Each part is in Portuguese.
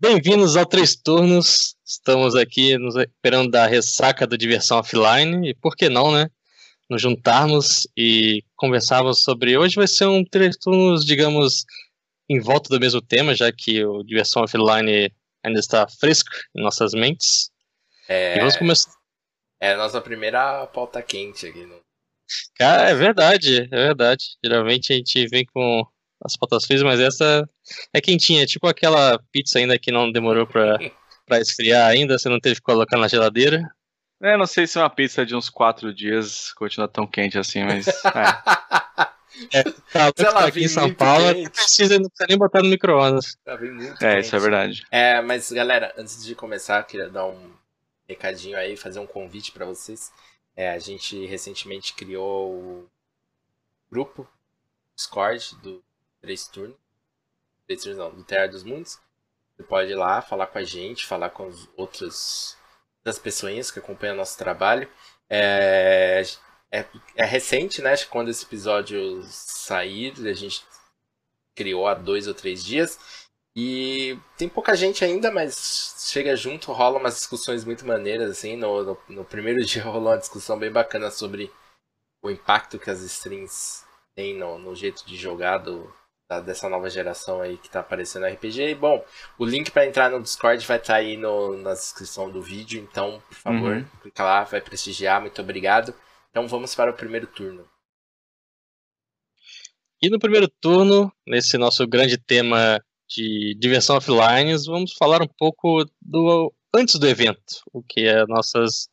Bem-vindos ao Três Turnos. Estamos aqui nos esperando da ressaca do Diversão Offline. E por que não, né? Nos juntarmos e conversarmos sobre. Hoje vai ser um Três Turnos, digamos, em volta do mesmo tema, já que o Diversão Offline ainda está fresco em nossas mentes. É, E vamos começar. é a nossa primeira pauta quente aqui. No... Cara, é verdade, é verdade. Geralmente a gente vem com as pautas frias, mas essa é quentinha, é tipo aquela pizza ainda que não demorou pra, pra esfriar ainda, você não teve que colocar na geladeira. É, não sei se uma pizza de uns quatro dias continua tão quente assim, mas. é. Tá, Se ela aqui vir em São Paulo, quente. não precisa, não precisa nem botar no micro-ondas. Tá É, isso é quente. verdade. É, mas galera, antes de começar, queria dar um recadinho aí, fazer um convite pra vocês. É, a gente recentemente criou o grupo Discord do Três Turnos. Três Turnos não, do Terra dos Mundos. Você pode ir lá falar com a gente, falar com os outros das pessoas que acompanham nosso trabalho. É, é, é recente, né? Quando esse episódio sair, a gente criou há dois ou três dias. E tem pouca gente ainda, mas chega junto, rola umas discussões muito maneiras, assim. No, no, no primeiro dia rolou uma discussão bem bacana sobre o impacto que as strings têm no, no jeito de jogar do, dessa nova geração aí que tá aparecendo no RPG. E, bom, o link para entrar no Discord vai estar aí no, na descrição do vídeo, então, por favor, Uhum. clica lá, vai prestigiar, muito obrigado. Então vamos para o primeiro turno. E no primeiro turno, nesse nosso grande tema de diversão offline, vamos falar um pouco do antes do evento, o que é nossas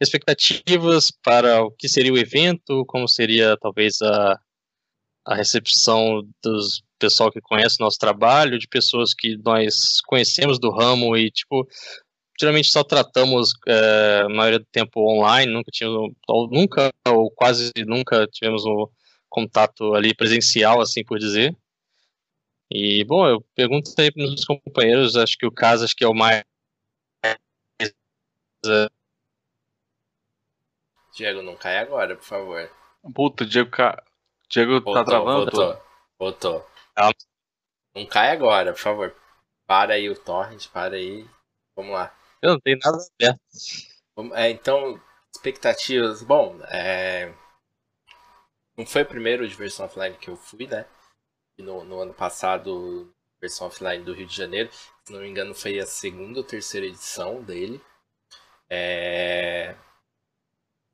expectativas para o que seria o evento, como seria talvez a, a recepção dos pessoal que conhece o nosso trabalho, de pessoas que nós conhecemos do ramo e tipo geralmente só tratamos eh, a maioria do tempo online, nunca tínhamos, ou nunca ou quase nunca tivemos um contato ali presencial, assim por dizer. E, bom, eu pergunto aí para os meus companheiros, acho que o caso acho que é o mais. Diego, não cai agora, por favor. Puta, Diego, ca... Diego tá Voltou, travando tudo. voltou, voltou. Ah. Não cai agora, por favor. Para aí o torrent, para aí. Vamos lá. Eu não tenho nada aberto. É, então, expectativas. Bom, é... não foi o primeiro de versão offline que eu fui, né? No, no ano passado, versão offline do Rio de Janeiro. Se não me engano, foi a segunda ou terceira edição dele. É,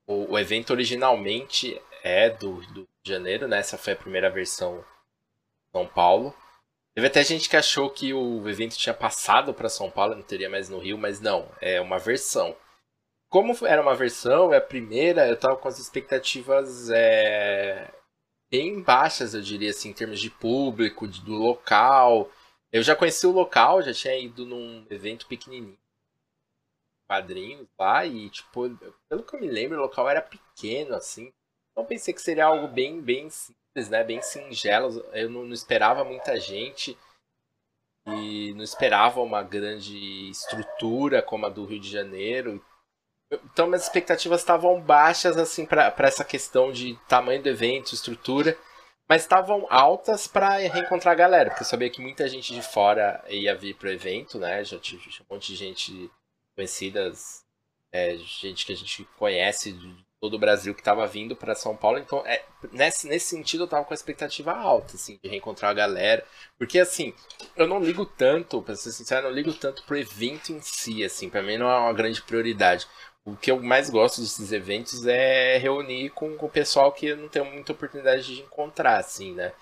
O, o evento originalmente é do, do de Janeiro, né? Essa foi a primeira versão São Paulo. Teve até gente que achou que o evento tinha passado para São Paulo, não teria mais no Rio, mas não, é uma versão. Como era uma versão, é a primeira, eu tava com as expectativas é, bem baixas, eu diria assim, em termos de público, do local. Eu já conheci o local, já tinha ido num evento pequenininho, quadrinhos lá, e tipo, pelo que eu me lembro, o local era pequeno, assim. Então pensei que seria algo bem, bem simples, né? Bem singelo. Eu não, não esperava muita gente e não esperava uma grande estrutura como a do Rio de Janeiro. Então minhas expectativas estavam baixas assim para essa questão de tamanho do evento, estrutura, mas estavam altas para reencontrar a galera, porque eu sabia que muita gente de fora ia vir pro evento, né? Já tive um monte de gente conhecidas, é, gente que a gente conhece de todo o Brasil que estava vindo para São Paulo, então é, nesse, nesse sentido eu tava com a expectativa alta, assim, de reencontrar a galera, porque assim, eu não ligo tanto, pra ser sincero, eu não ligo tanto pro evento em si, assim, para mim não é uma grande prioridade. O que eu mais gosto desses eventos é reunir com, com o pessoal que eu não tenho muita oportunidade de encontrar, assim, né?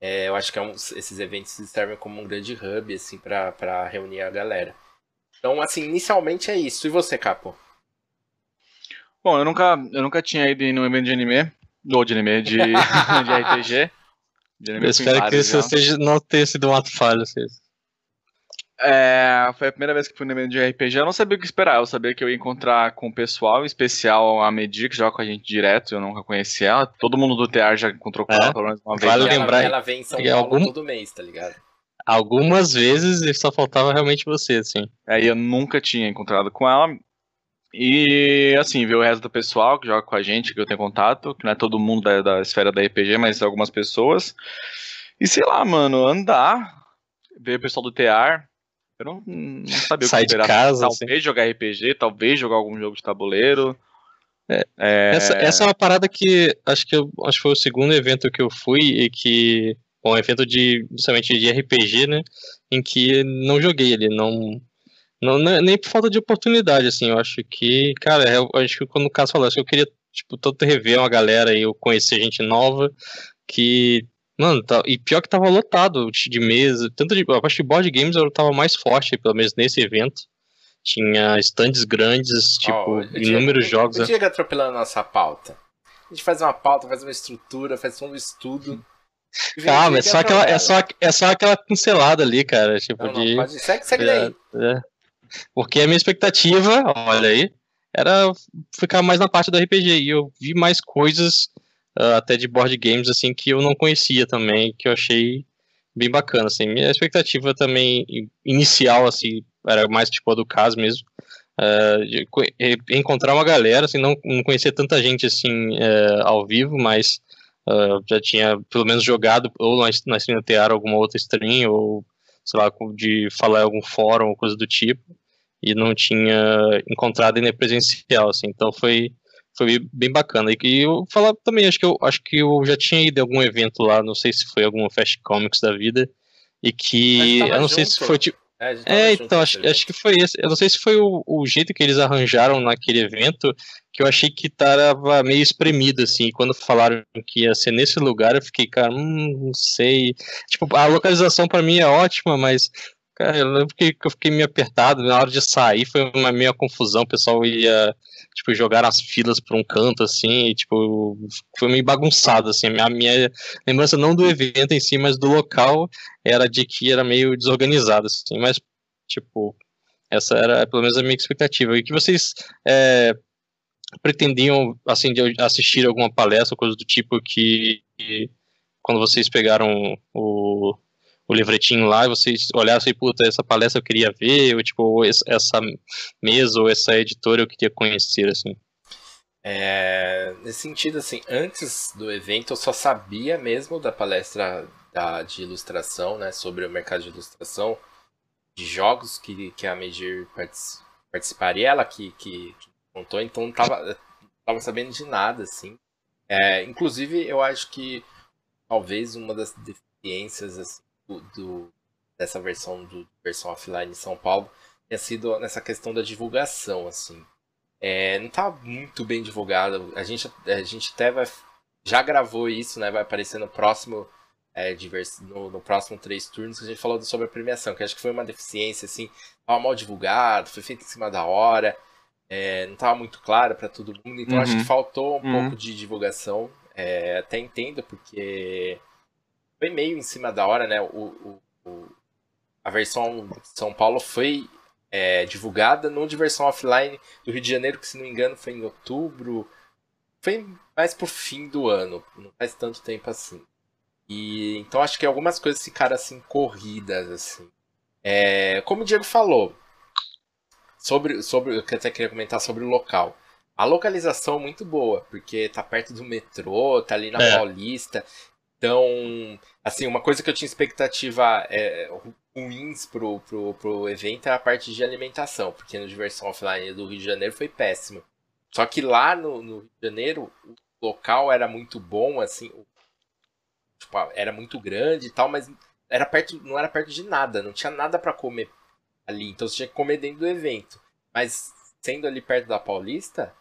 É, eu acho que é um- esses eventos servem como um grande hub, assim, pra reunir a galera. Então, assim, inicialmente é isso. E você, Capo? Bom, eu nunca, eu nunca tinha ido em um evento de anime. Ou de anime, de, de RPG. De anime Eu espero que isso já. seja, não tenha sido um ato falho. assim. É, foi a primeira vez que fui no evento de RPG. Eu não sabia o que esperar. Eu sabia que eu ia encontrar com o pessoal, em especial a Medir, que joga com a gente direto. Eu nunca conhecia ela. Todo mundo do TR já encontrou com É. ela pelo menos uma vez. Vale já. ela, lembrar ela vem em São que Paulo algum- todo mês, tá ligado? Algumas vezes e só faltava realmente você, assim. Aí eu nunca tinha encontrado com ela. E assim, ver o resto do pessoal que joga com a gente, que eu tenho contato, que não é todo mundo da, da esfera da RPG, mas algumas pessoas. E sei lá, mano, andar, ver o pessoal do TR. Eu não, não sabia o que de esperar. casa, talvez assim. jogar RPG, talvez jogar algum jogo de tabuleiro. É, É, Essa, essa é uma parada que acho que eu, acho que foi o segundo evento que eu fui e que bom, um evento de justamente de RPG, né, em que não joguei ele, não, não não- nem por falta de oportunidade, assim, eu acho que, cara, eu acho que quando o Caso falou, acho que eu queria tipo tanto rever uma galera e eu conhecer gente nova que Mano, tá- e pior que tava lotado de mesa, tanto de, a parte de board games eu tava mais forte, pelo menos nesse evento. Tinha stands grandes, tipo, Ó, o Diego- inúmeros jogos. O Diego atropelando a nossa pauta. A gente faz uma pauta, faz uma estrutura, faz um estudo. Calma, é só, aquela, é, só, é só aquela pincelada ali, cara. Tipo, Não, não, de. pode... Segue, segue É, daí. é. Porque a minha expectativa, olha aí, era ficar mais na parte do RPG. E eu vi mais coisas, ah, até de board games, assim, que eu não conhecia também, que eu achei bem bacana, assim. Minha expectativa também inicial, assim, era mais tipo a do caso mesmo. ah, de co- encontrar uma galera, assim, não, não conhecer tanta gente, assim, eh, ao vivo, mas ah, já tinha pelo menos jogado ou na, na stream TR alguma outra stream, ou sei lá, de falar em algum fórum ou coisa do tipo, e não tinha encontrado ainda presencial, assim, então foi, foi bem- bacana. E, e eu falar também, acho que eu acho que eu já tinha ido em algum evento lá, não sei se foi algum Fast Comics da vida, e A que eu não sei se junto. foi tipo. É, a É, junto então, acho, acho que foi esse. Eu não sei se foi o, o jeito que eles arranjaram naquele evento, que eu achei que tava meio espremido, assim. Quando falaram que ia ser nesse lugar, eu fiquei, cara, hum, não sei. Tipo, a localização pra mim é ótima, mas, cara, eu lembro que eu fiquei meio apertado. Na hora de sair foi uma meia confusão, o pessoal ia, tipo, jogar as filas pra um canto, assim, e, tipo, foi meio bagunçado, assim. A minha lembrança não do evento em si, mas do local era de que era meio desorganizado, assim, mas, tipo, essa era pelo menos a minha expectativa. E que vocês é, pretendiam, assim, de assistir alguma palestra, coisa do tipo que quando vocês pegaram o, o livretinho lá, e vocês olharam assim, puta, essa palestra eu queria ver, ou tipo, essa mesa ou essa editora eu queria conhecer, assim. É, nesse sentido, assim, antes do evento eu só sabia mesmo da palestra da, de ilustração, né, sobre o mercado de ilustração de jogos que, que a partici- participaria, ela que, que, que contou, então não tava, tava sabendo de nada, assim. É, inclusive, eu acho que talvez uma das deficiências assim, do, do- dessa versão do versão offline em São Paulo tenha sido nessa questão da divulgação, assim. É, não tá muito bem divulgado. A gente, a gente até vai, já gravou isso, né? Vai aparecer no próximo é, no, no próximo três turnos que a gente falou sobre a premiação, que acho que foi uma deficiência, assim, tava mal divulgado, foi feito em cima da hora, é, não tava muito claro para todo mundo, então acho Uhum. que faltou um Uhum. pouco de divulgação. É, até entendo, porque foi meio em cima da hora, né? O, o- o- a versão de São Paulo foi é, divulgada no Diversão Offline do Rio de Janeiro, que se não me engano foi em outubro. Foi mais pro fim do ano, não faz tanto tempo assim. E então acho que algumas coisas ficaram assim corridas assim. É, como o Diego falou, sobre sobre eu até queria comentar sobre o local. A localização é muito boa, porque tá perto do metrô, tá ali na É. Paulista. Então, assim, uma coisa que eu tinha expectativa é, ruins pro, pro, pro evento é a parte de alimentação, porque no Diversão Offline do Rio de Janeiro foi péssimo. Só que lá no, no Rio de Janeiro, o local era muito bom, assim, tipo, era muito grande e tal, mas era perto, não era perto de nada, não tinha nada pra comer ali, então você tinha que comer dentro do evento. Mas sendo ali perto da Paulista,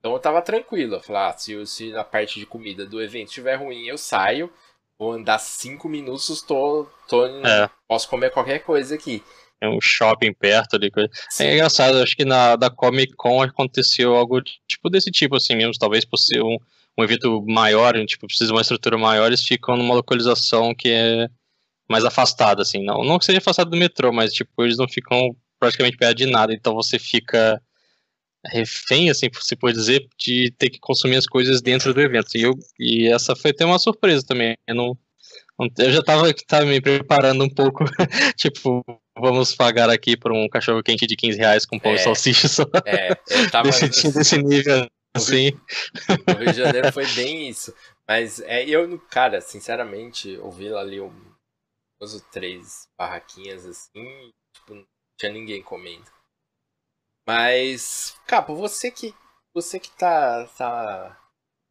então eu tava tranquilo. Eu falei, ah, se, se na parte de comida do evento estiver ruim, eu saio, vou andar cinco minutos, tô, tô É. posso comer qualquer coisa aqui. É um shopping perto ali. É engraçado, acho que na da Comic Con aconteceu algo tipo desse tipo, assim mesmo, talvez por ser um, um evento maior, tipo, precisa de uma estrutura maior, eles ficam numa localização que é mais afastada, assim. Não, não que seja afastado do metrô, mas tipo, eles não ficam praticamente perto de nada, então você fica refém, assim, se pode dizer, de ter que consumir as coisas dentro do evento. E, eu, e essa foi até uma surpresa também. Eu, não, não- eu já tava, tava me preparando um pouco, tipo, vamos pagar aqui por um cachorro quente de 15 reais com pão É. e salsicha só É, eu tava desse, desse nível, assim. no Rio de Janeiro foi bem isso. Mas é, eu, cara, sinceramente, eu vi lá ali um, duas ou três barraquinhas assim, tipo, tinha ninguém comendo. Mas, Capo, você que você que tá, tá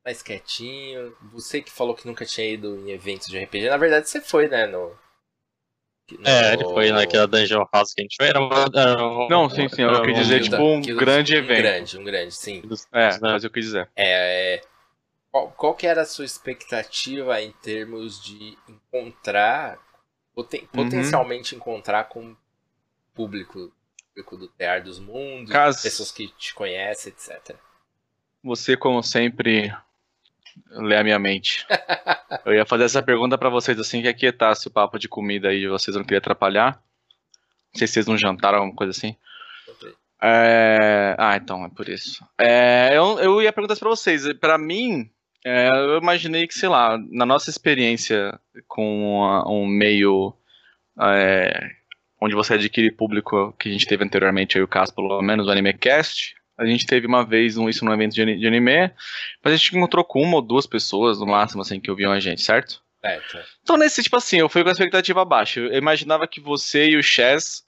mais quietinho, você que falou que nunca tinha ido em eventos de RPG, na verdade você foi, né, no... no... É, ele foi naquela Dungeon House que a gente foi, era, era um, Não, sim, sim, eu quis dizer, tipo, um grande evento. Um grande, um grande, sim. É, mas eu quis dizer. É, é qual, qual que era a sua expectativa em termos de encontrar, poten, uhum. potencialmente encontrar com público, público do Tear dos Mundos, Caso... pessoas que te conhecem, etc. Você, como sempre, lê a minha mente. eu ia fazer essa pergunta para vocês assim que aquietasse o papo de comida aí, vocês não queriam atrapalhar. Não sei se vocês não jantaram, alguma coisa assim. É... Ah, então, é por isso. É, eu, eu ia perguntar para vocês. Para mim, é, eu imaginei que, sei lá, na nossa experiência com um meio é, onde você adquire público que a gente teve anteriormente, aí o caso pelo menos do AnimeCast, a gente teve uma vez um, isso num evento de, de anime, mas a gente encontrou com uma ou duas pessoas no máximo, assim, que ouviam a gente, certo? Certo. Então, nesse, tipo assim, eu fui com a expectativa baixa. Eu imaginava que você e o Chess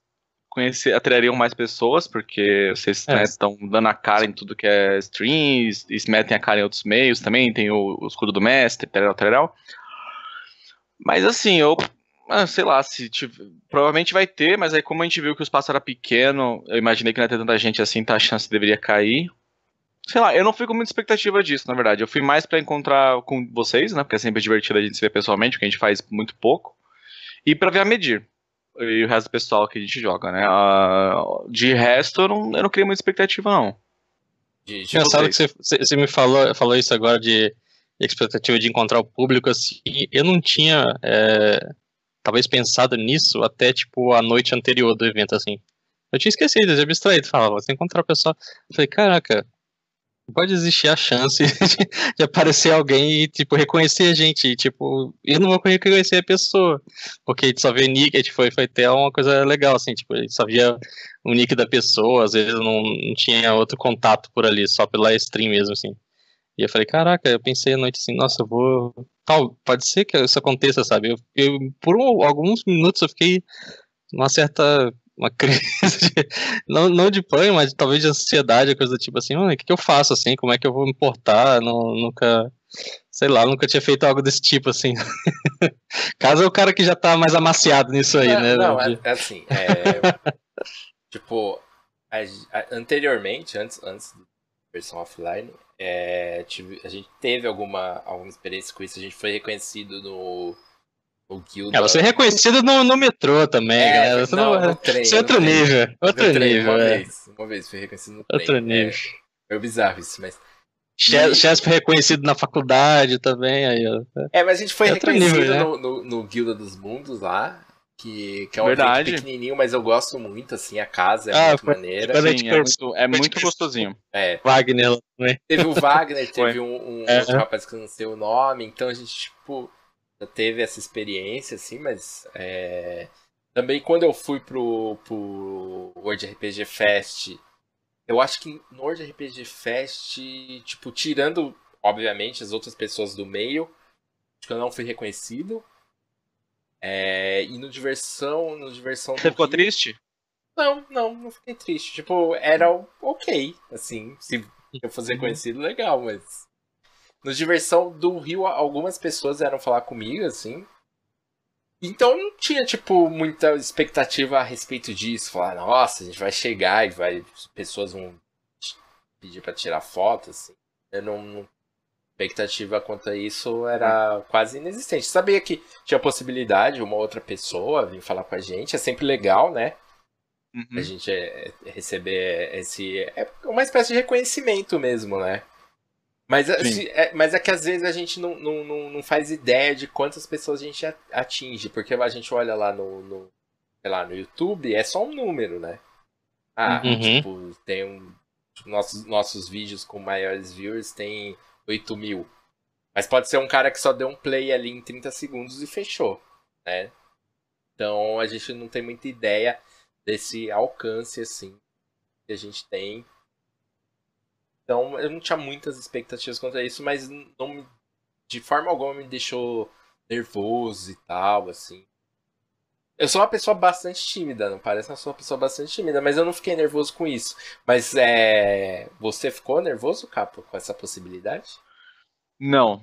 conhecer, atrairiam mais pessoas, porque vocês estão é. né, dando a cara em tudo que é streams, e metem a cara em outros meios também, tem o, o escudo do mestre, tal, tal. Mas assim, eu ah, sei lá, se tiver, provavelmente vai ter, mas aí como a gente viu que o espaço era pequeno, eu imaginei que não ia ter tanta gente assim, então a chance deveria cair. Sei lá, eu não fui com muita expectativa disso, na verdade. Eu fui mais para encontrar com vocês, né? Porque é sempre divertido a gente se ver pessoalmente, porque a gente faz muito pouco. E para ver a medir. E o resto do pessoal que a gente joga, né? Uh, de resto, eu não, eu não criei muita expectativa, não. De, de Engraçado que você, você me falou, falou isso agora de expectativa de encontrar o público, assim, eu não tinha é, talvez pensado nisso até, tipo, a noite anterior do evento, assim. Eu tinha esquecido, eu me abstraído, falava, você encontrar o pessoal. Eu falei, caraca, pode existir a chance de, de, aparecer alguém e, tipo, reconhecer a gente. E, tipo, eu não vou reconhecer a pessoa. Porque a gente só vê nick, a gente foi, foi até uma coisa legal, assim, tipo, a gente só via o nick da pessoa, às vezes não, não tinha outro contato por ali, só pela stream mesmo, assim. E eu falei, caraca, eu pensei à noite assim, nossa, eu vou. Tal, pode ser que isso aconteça, sabe? Eu, eu por um, alguns minutos eu fiquei numa certa. Uma crise, de, não, não de pânico, mas talvez de ansiedade, coisa do tipo assim, o que, que eu faço assim? Como é que eu vou me portar? Não, nunca, sei lá, nunca tinha feito algo desse tipo assim. Caso é o cara que já tá mais amaciado nisso aí, né? Não, é, é assim, é, tipo, a, a, anteriormente, antes, antes da versão offline, é, tive, a gente teve alguma, alguma experiência com isso. A gente foi reconhecido no, no Guild. É, você é reconhecido no, no metrô também, é, né? Você não, não, no trem, isso é outro nível. Outro nível. Uma é. vez, uma vez fui reconhecido no trem. Outro nível. É, foi bizarro isso, mas. Chess foi reconhecido na faculdade também. Aí, ó. É, mas a gente foi é reconhecido nível, né? no, no, no Guilda dos Mundos lá que, que é um Verdade. pequenininho, mas eu gosto muito, assim, a casa é ah, muito foi, maneira. Sim, é muito, é muito gostosinho. É. Wagner também. Teve o Wagner, teve um, um é. outro rapaz que eu não sei o nome, então a gente, tipo, já teve essa experiência, assim, mas é... também quando eu fui pro, pro World RPG Fest, eu acho que no World RPG Fest, tipo, tirando, obviamente, as outras pessoas do meio, acho que eu não fui reconhecido, é, e no diversão, no diversão. Você ficou Rio... triste? Não, não, não fiquei triste. Tipo, era ok, assim, se eu fosse uhum. reconhecido, legal, mas. No diversão do Rio, algumas pessoas vieram falar comigo, assim. Então não tinha, tipo, muita expectativa a respeito disso. Falar, nossa, a gente vai chegar e vai. As pessoas vão pedir pra tirar foto, assim. Eu não, não expectativa quanto a isso era quase inexistente. Sabia que tinha possibilidade uma outra pessoa vir falar com a gente, é sempre legal, né? Uhum. A gente é, é receber esse. É uma espécie de reconhecimento mesmo, né? Mas, assim, é, mas é que às vezes a gente não, não, não, faz ideia de quantas pessoas a gente atinge, porque a gente olha lá no, no, sei lá, no YouTube, é só um número, né? Ah, uhum. tipo, tem um. Nossos, nossos vídeos com maiores viewers tem 8 mil. Mas pode ser um cara que só deu um play ali em 30 segundos e fechou, né? Então a gente não tem muita ideia desse alcance assim que a gente tem. Então eu não tinha muitas expectativas quanto a isso, mas não de forma alguma me deixou nervoso e tal, assim. Eu sou uma pessoa bastante tímida, não parece que eu sou uma pessoa bastante tímida, mas eu não fiquei nervoso com isso. Mas é. Você ficou nervoso, Capo, com essa possibilidade? Não,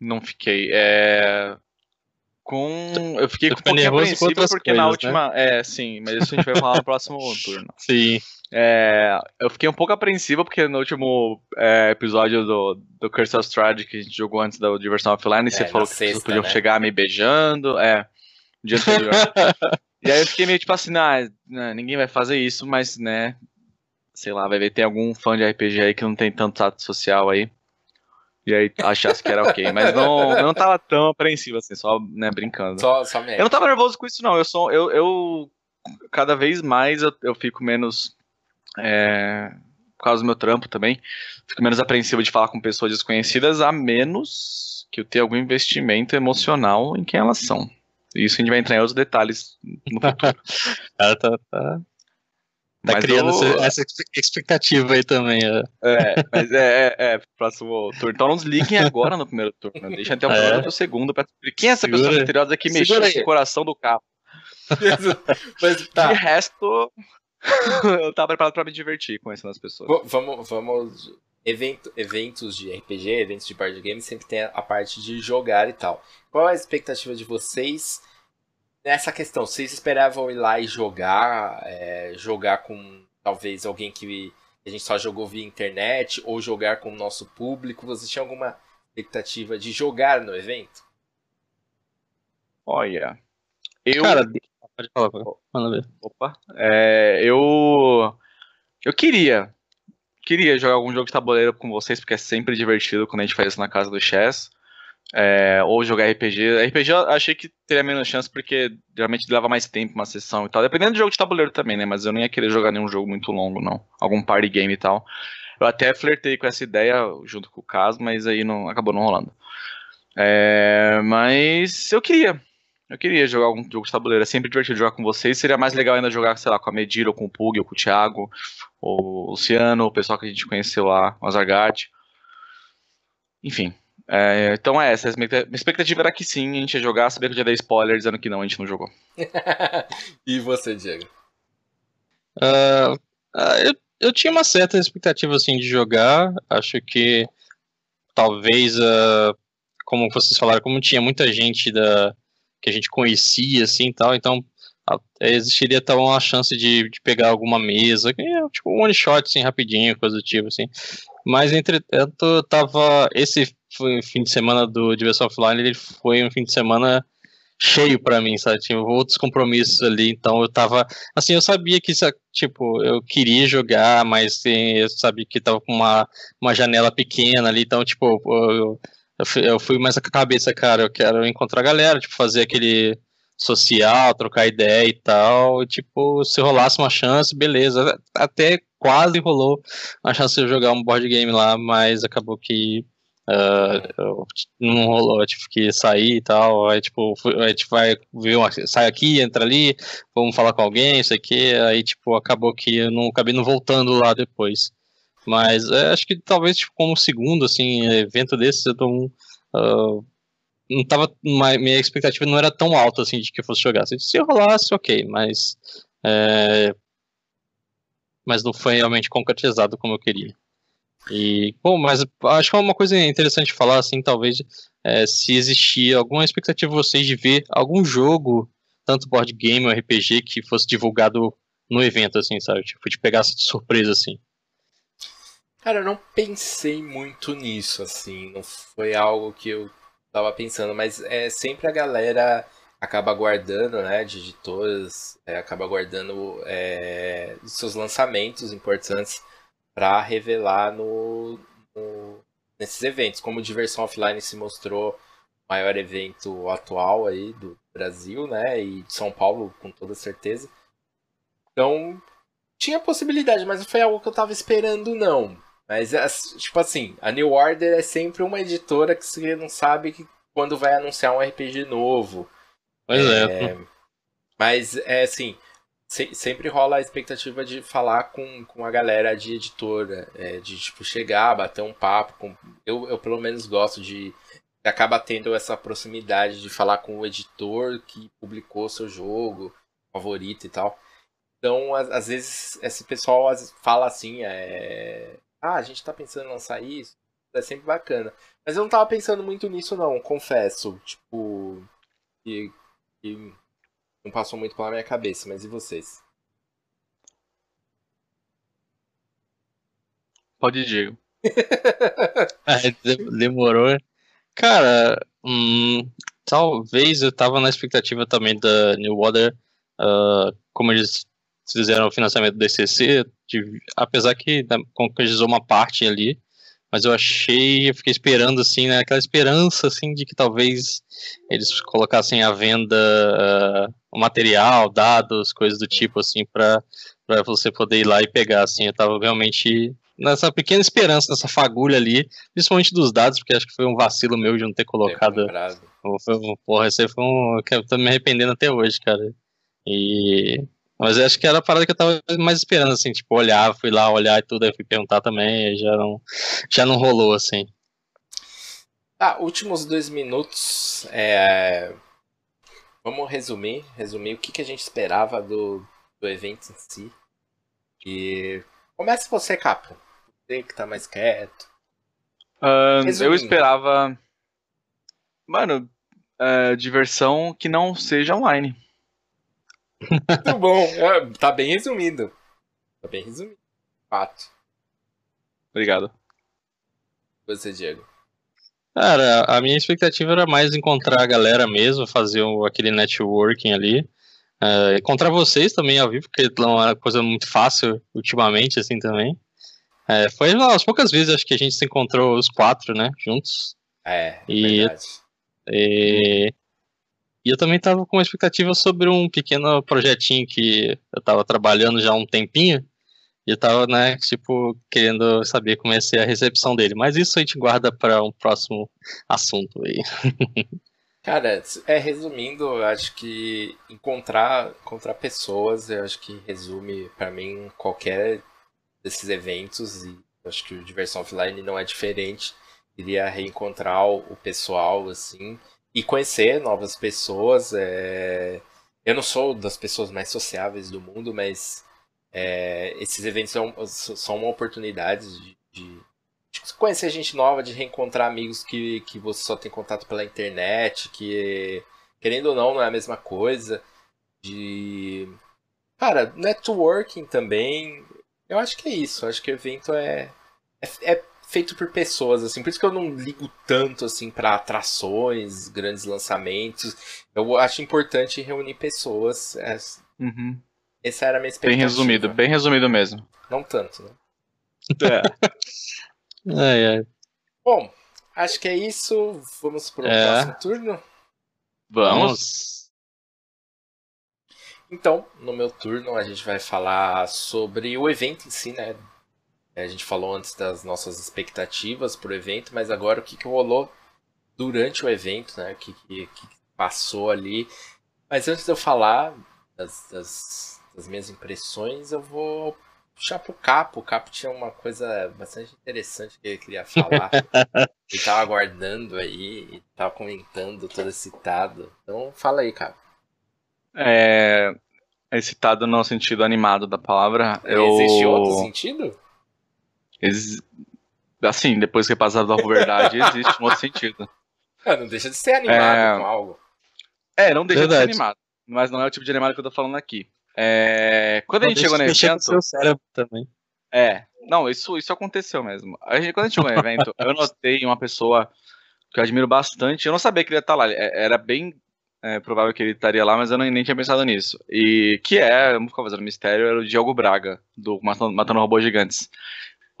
não fiquei. É... Com. Eu fiquei com um pouquinho apreensivo porque coisas, na última. Né? É, sim, mas isso a gente vai falar no próximo turno. Sim. É, eu fiquei um pouco apreensivo porque no último é, episódio do, do Curse of Strahd que a gente jogou antes da diversão offline, é, você falou que sexta, vocês podiam né? chegar me beijando. É. Dia anterior. e aí eu fiquei meio tipo assim, ah, ninguém vai fazer isso, mas né. Sei lá, vai ver, tem algum fã de RPG aí que não tem tanto tato social aí. E aí achasse que era ok. Mas não, eu não tava tão apreensivo assim, só né, brincando. Só, só eu não tava nervoso com isso, não. Eu sou. Eu, eu cada vez mais eu, eu fico menos. É, por causa do meu trampo também. Fico menos apreensivo de falar com pessoas desconhecidas, a menos que eu tenha algum investimento emocional em quem elas são. Isso a gente vai entrar em outros detalhes no futuro. tá, tá, tá. Tá mas criando eu... essa expectativa aí também. É, é mas é, é, é, próximo turno. Então não desliguem agora no primeiro turno. Deixa até o é. do segundo pra descobrir quem é essa Segura. pessoa misteriosa que mexeu no coração do carro. mas tá. De resto, eu tava preparado pra me divertir conhecendo as pessoas. vamos, vamos. Evento, eventos de RPG, eventos de board game sempre tem a parte de jogar e tal. Qual é a expectativa de vocês nessa questão? Vocês esperavam ir lá e jogar, é, jogar com talvez alguém que a gente só jogou via internet ou jogar com o nosso público? Vocês tinham alguma expectativa de jogar no evento? Olha, eu. Cara, pode falar, pode ver. Opa, é, eu. Eu queria. Queria jogar algum jogo de tabuleiro com vocês, porque é sempre divertido quando a gente faz isso na casa do Chess. É, ou jogar RPG. RPG eu achei que teria menos chance porque geralmente leva mais tempo uma sessão e tal. Dependendo do jogo de tabuleiro também, né? Mas eu não ia querer jogar nenhum jogo muito longo, não. Algum party game e tal. Eu até flertei com essa ideia junto com o caso, mas aí não acabou não rolando. É, mas eu queria. Eu queria jogar algum jogo de tabuleiro. É sempre divertido jogar com vocês. Seria mais legal ainda jogar, sei lá, com a Medira, ou com o Pug, ou com o Thiago, ou o Luciano, o pessoal que a gente conheceu lá, o Azargate. Enfim, é, então é essa. A minha expectativa era que sim, a gente ia jogar, sabia que eu já dei spoiler dizendo que não, a gente não jogou. e você, Diego? Uh, uh, eu, eu tinha uma certa expectativa assim de jogar. Acho que talvez, uh, como vocês falaram, como tinha muita gente da que a gente conhecia assim tal, então existiria tal uma chance de, de pegar alguma mesa, tipo um one shot assim rapidinho, coisa do tipo assim. Mas entretanto, tava esse fim de semana do Diversão Offline, ele foi um fim de semana cheio para mim, sabe? Tinha outros compromissos ali, então eu tava. Assim, eu sabia que, tipo, eu queria jogar, mas eu sabia que tava com uma, uma janela pequena ali, então, tipo, eu, eu fui mais com a cabeça, cara, eu quero encontrar a galera, tipo, fazer aquele social, trocar ideia e tal, e, tipo, se rolasse uma chance, beleza. Até quase rolou a chance de eu jogar um board game lá, mas acabou que Uh, não rolou, eu tive que sair e tal. Aí, tipo, a gente vai ver uma, sai aqui, entra ali, vamos falar com alguém, isso aqui. Aí, tipo, acabou que eu não acabei não voltando lá depois. Mas é, acho que talvez, tipo, como segundo, assim, evento desses, eu tô um. Uh, não tava. Uma, minha expectativa não era tão alta, assim, de que eu fosse jogar. Se rolasse, ok, mas. É, mas não foi realmente concretizado como eu queria. E, bom, mas acho que é uma coisa interessante falar, assim, talvez, é, se existia alguma expectativa de vocês de ver algum jogo, tanto board game ou RPG, que fosse divulgado no evento, assim, sabe? Tipo, de pegar de surpresa, assim. Cara, eu não pensei muito nisso, assim, não foi algo que eu tava pensando, mas é sempre a galera acaba guardando, né, de editoras, é, acaba guardando é, seus lançamentos importantes para revelar no, no, nesses eventos. Como Diversão Offline se mostrou o maior evento atual aí do Brasil, né? E de São Paulo, com toda certeza. Então, tinha possibilidade, mas não foi algo que eu tava esperando, não. Mas, tipo assim, a New Order é sempre uma editora que você não sabe que quando vai anunciar um RPG novo. Pois é. é mas, é assim, se, sempre rola a expectativa de falar com, com a galera de editora, é, de tipo chegar, bater um papo. Com, eu, eu pelo menos gosto de acaba tendo essa proximidade de falar com o editor que publicou seu jogo favorito e tal. Então, às, às vezes, esse pessoal fala assim, é... ah, a gente tá pensando em lançar isso, é sempre bacana. Mas eu não tava pensando muito nisso não, confesso. Tipo, que, que não passou muito pela minha cabeça, mas e vocês? Pode Diego. é, demorou. Cara, hum, talvez eu tava na expectativa também da New Water, uh, como eles fizeram o financiamento do DCC, de, apesar que concretizou uma parte ali, mas eu achei, eu fiquei esperando assim, né, aquela esperança assim de que talvez eles colocassem à venda uh, o material, dados, coisas do tipo assim para para você poder ir lá e pegar assim, eu tava realmente nessa pequena esperança, nessa fagulha ali, principalmente dos dados, porque acho que foi um vacilo meu de não ter colocado. Foi um, porra, esse foi um. eu tô me arrependendo até hoje, cara. E. Mas eu acho que era a parada que eu tava mais esperando, assim, tipo, olhar, fui lá olhar e tudo, aí fui perguntar também, já não, já não rolou, assim. Ah, últimos dois minutos. É... Vamos resumir, resumir o que, que a gente esperava do, do evento em si. E comece você, Capo você que tá mais quieto? Uh, eu esperava. Mano, uh, diversão que não seja online. Muito bom. É, tá bem resumido. Tá bem resumido. Fato. Obrigado. Você, Diego. Cara, a minha expectativa era mais encontrar a galera mesmo, fazer aquele networking ali. Uh, encontrar vocês também ao vivo, porque é uma coisa muito fácil ultimamente, assim, também. É, foi as poucas vezes acho que a gente se encontrou os quatro, né, juntos. É, e, verdade. E, e eu também tava com uma expectativa sobre um pequeno projetinho que eu tava trabalhando já há um tempinho. E eu tava, né, tipo, querendo saber como ia ser a recepção dele. Mas isso a gente guarda para um próximo assunto aí. Cara, é resumindo, eu acho que encontrar, encontrar pessoas, eu acho que resume para mim qualquer desses eventos e acho que o Diversão Offline não é diferente. Queria reencontrar o pessoal, assim, e conhecer novas pessoas. É... Eu não sou das pessoas mais sociáveis do mundo, mas é... esses eventos são, são uma oportunidade de, de, conhecer gente nova, de reencontrar amigos que, que você só tem contato pela internet, que, querendo ou não, não é a mesma coisa. De. Cara, networking também. Eu acho que é isso. Eu acho que o evento é, é, é, feito por pessoas, assim. Por isso que eu não ligo tanto, assim, para atrações, grandes lançamentos. Eu acho importante reunir pessoas. É, uhum. Essa era a minha expectativa. Bem resumido, bem resumido mesmo. Não tanto, né? É. ai, ai. Bom, acho que é isso. Vamos pro é. próximo turno? Vamos. Então, no meu turno, a gente vai falar sobre o evento em si, né? A gente falou antes das nossas expectativas para o evento, mas agora o que, que rolou durante o evento, né? O que, que, que passou ali. Mas antes de eu falar das, das, das minhas impressões, eu vou puxar pro Capo. O Capo tinha uma coisa bastante interessante que ele queria falar. ele tava aguardando aí, e tava comentando, todo excitado. Então fala aí, Capo. É, excitado no sentido animado da palavra. Eu... Existe outro sentido? Ex... Assim, depois que é passado a verdade, existe um outro sentido. É, não deixa de ser animado é... com algo. É, não deixa Verdade. de ser animado. Mas não é o tipo de animado que eu tô falando aqui. É... Quando não a gente chegou no evento. Seu cérebro também. É, não, isso, isso aconteceu mesmo. A gente, quando a gente chegou no evento, eu notei uma pessoa que eu admiro bastante. Eu não sabia que ele ia estar lá. É, era bem é provável que ele estaria lá, mas eu nem, nem tinha pensado nisso. E que é, vamos ficar fazendo mistério, era o Diogo Braga, do Matando, Matando Robôs Gigantes.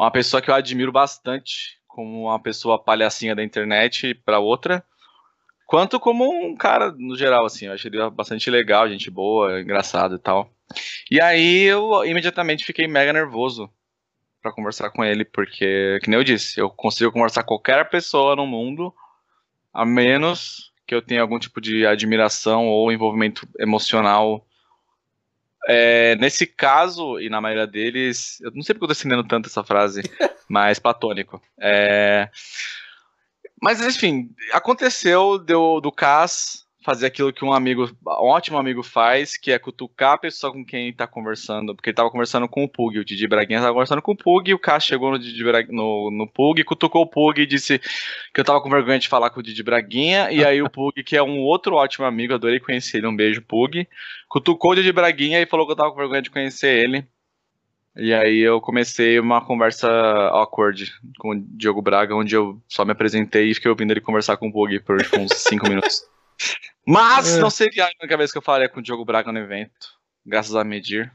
Uma pessoa que eu admiro bastante, como uma pessoa palhacinha da internet para outra, quanto como um cara no geral, assim. Eu achei ele bastante legal, gente boa, engraçado e tal. E aí eu imediatamente fiquei mega nervoso para conversar com ele, porque, que nem eu disse, eu consigo conversar com qualquer pessoa no mundo, a menos que eu tenho algum tipo de admiração ou envolvimento emocional. É, nesse caso, e na maioria deles, eu não sei porque eu tô defendendo tanto essa frase, mas platônico. É, Mas enfim, aconteceu deu, do Cas fazer aquilo que um amigo, um ótimo amigo faz, que é cutucar a pessoa com quem tá conversando, porque ele tava conversando com o Pug, o Didi Braguinha tava conversando com o Pug, e o Cas chegou no, Didi no, no Pug, cutucou o Pug e disse que eu tava com vergonha de falar com o Didi Braguinha, e aí o Pug, que é um outro ótimo amigo, adorei conhecer ele, um beijo Pug, cutucou o Didi Braguinha e falou que eu tava com vergonha de conhecer ele, e aí eu comecei uma conversa awkward com o Diogo Braga, onde eu só me apresentei e fiquei ouvindo ele conversar com o Pug por uns 5 minutos. Mas é. não seria a única vez que eu falaria com o Diogo Braga no evento, graças a Medir.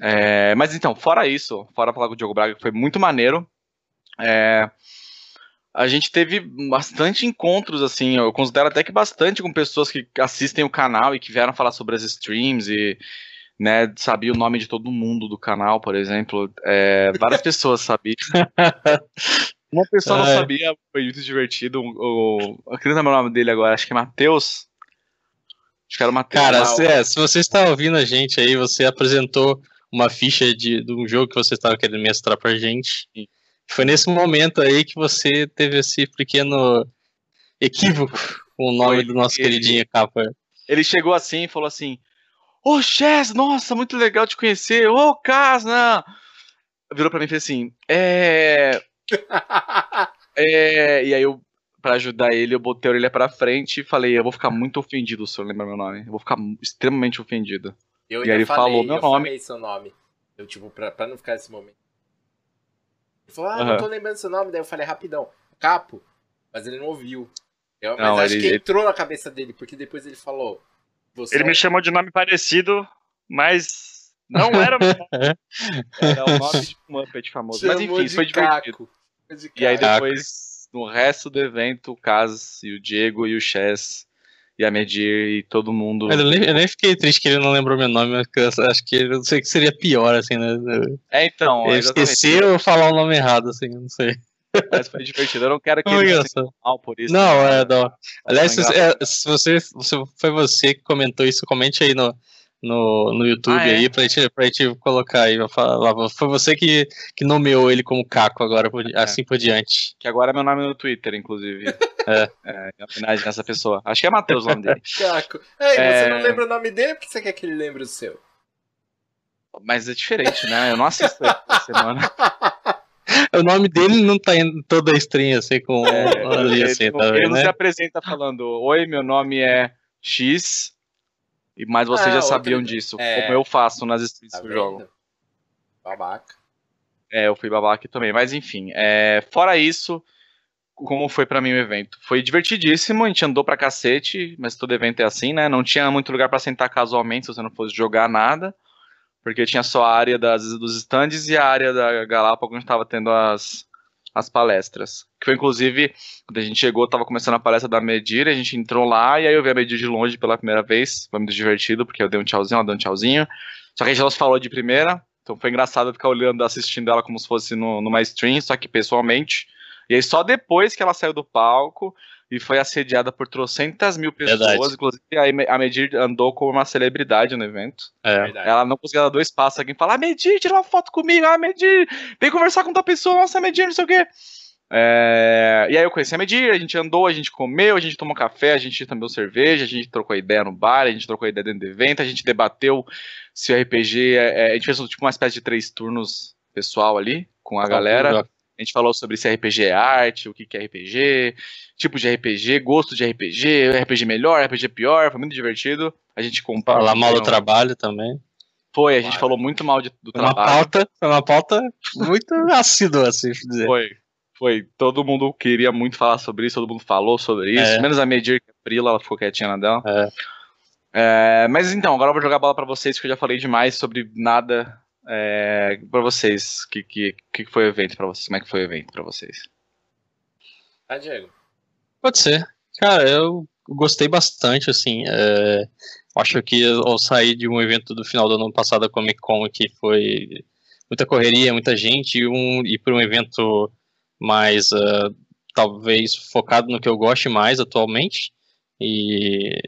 É, mas então, fora isso, fora falar com o Diogo Braga, que foi muito maneiro, é, a gente teve bastante encontros, assim, eu considero até que bastante com pessoas que assistem o canal e que vieram falar sobre as streams e né, sabia o nome de todo mundo do canal, por exemplo. É, várias pessoas sabiam. Uma pessoa não sabia, foi muito divertido. O, eu queria lembrar o nome dele agora, acho que é Matheus. Acho que era o Matheus. Cara, se, é, se você está ouvindo a gente aí, você apresentou uma ficha de, de um jogo que você estava querendo mestrar pra gente. Foi nesse momento aí que você teve esse pequeno equívoco com o nome foi, do nosso ele, queridinho capa. Ele chegou assim e falou assim: Ô, oh, Chess, nossa, muito legal te conhecer. Ô, oh, Casna! Virou pra mim e fez assim: É. é, e aí eu, pra ajudar ele, eu botei a orelha pra frente e falei, eu vou ficar muito ofendido se eu lembrar meu nome. Eu vou ficar extremamente ofendido. Eu e aí ele falei, falou meu eu nome. falei seu nome. Eu, tipo, pra, pra não ficar esse momento. Ele falou, ah, uhum. não tô lembrando seu nome. Daí eu falei, rapidão, capo. Mas ele não ouviu. Eu, não, mas acho ele, que entrou ele... na cabeça dele, porque depois ele falou. ele é... me chamou de nome parecido, mas não era. era o nome de Muppet famoso. Chamou mas enfim, foi divertido. De e aí depois, no resto do evento, o Cas e o Diego e o Chess e a Medir e todo mundo. Eu nem, eu nem, fiquei triste que ele não lembrou meu nome, mas acho que eu não sei que seria pior, assim, né? É, então. Ele esqueceu ou falar o nome errado, assim, não sei. Mas foi divertido. Eu não quero que ele se mal por isso. Não, né? é, não. Aliás, se, é, se, você, se foi você que comentou isso, comente aí no, no, no YouTube ah, é? aí pra gente, pra gente colocar aí. Falar, foi você que, que nomeou ele como Caco agora, por, é. assim por diante. Que agora é meu nome no Twitter, inclusive. é. é. Em homenagem a essa pessoa. Acho que é Matheus o nome dele. Caco. Ei, é... você não lembra o nome dele? Por que você quer que ele lembre o seu? Mas é diferente, né? Eu não assisto ele semana. o nome dele não tá indo toda a stream assim com é, ali ele, assim, tá Ele né? se apresenta falando: Oi, meu nome é X mas vocês ah, já sabiam disso, é... como eu faço nas streams tá que eu jogo. Babaca. É, eu fui babaca também. Mas enfim, é... fora isso, como foi para mim o evento? Foi divertidíssimo, a gente andou pra cacete, mas todo evento é assim, né? Não tinha muito lugar para sentar casualmente se você não fosse jogar nada, porque tinha só a área das, dos stands e a área da Galápagos onde tava tendo as, as palestras. Que foi inclusive, quando a gente chegou, tava começando a palestra da Medir, a gente entrou lá e aí eu vi a Medir de longe pela primeira vez. Foi muito divertido, porque eu dei um tchauzinho, ela deu um tchauzinho. Só que a gente se falou de primeira, então foi engraçado ficar olhando, assistindo ela como se fosse no, numa stream, só que pessoalmente. E aí só depois que ela saiu do palco e foi assediada por trocentas mil pessoas, Verdade. inclusive a Medir andou como uma celebridade no evento. É. Ela não conseguia dar dois passos, alguém fala, ah, Medir, tira uma foto comigo, ah, Medir, vem conversar com tua pessoa, nossa, Medir, não sei o quê. É... E aí eu conheci a Medir, a gente andou, a gente comeu, a gente tomou café, a gente também cerveja, a gente trocou ideia no bar, a gente trocou ideia dentro do evento, a gente debateu se o RPG. É... é a gente fez tipo uma espécie de três turnos pessoal ali com a galera. A gente falou sobre se RPG é arte, o que, é RPG, tipo de RPG, gosto de RPG, RPG melhor, RPG pior, foi muito divertido. A gente comparou. Falar mal do trabalho também. Foi, a gente falou muito mal de, do foi trabalho. Uma pauta, foi uma pauta muito assídua, assim, dizer. Foi, foi. Todo mundo queria muito falar sobre isso, todo mundo falou sobre isso, é. menos a Medir, que é Prila, ela ficou quietinha na dela. É. É, mas então, agora eu vou jogar a bola para vocês, que eu já falei demais sobre nada é, para vocês, o que, que, que foi o evento para vocês? Como é que foi o evento para vocês? Ah, Diego. Pode ser. Cara, eu gostei bastante, assim. É, acho que ao sair de um evento do final do ano passado, a Comic Con, que foi muita correria, muita gente, e, um, e para um evento mais, uh, talvez, focado no que eu goste mais atualmente, e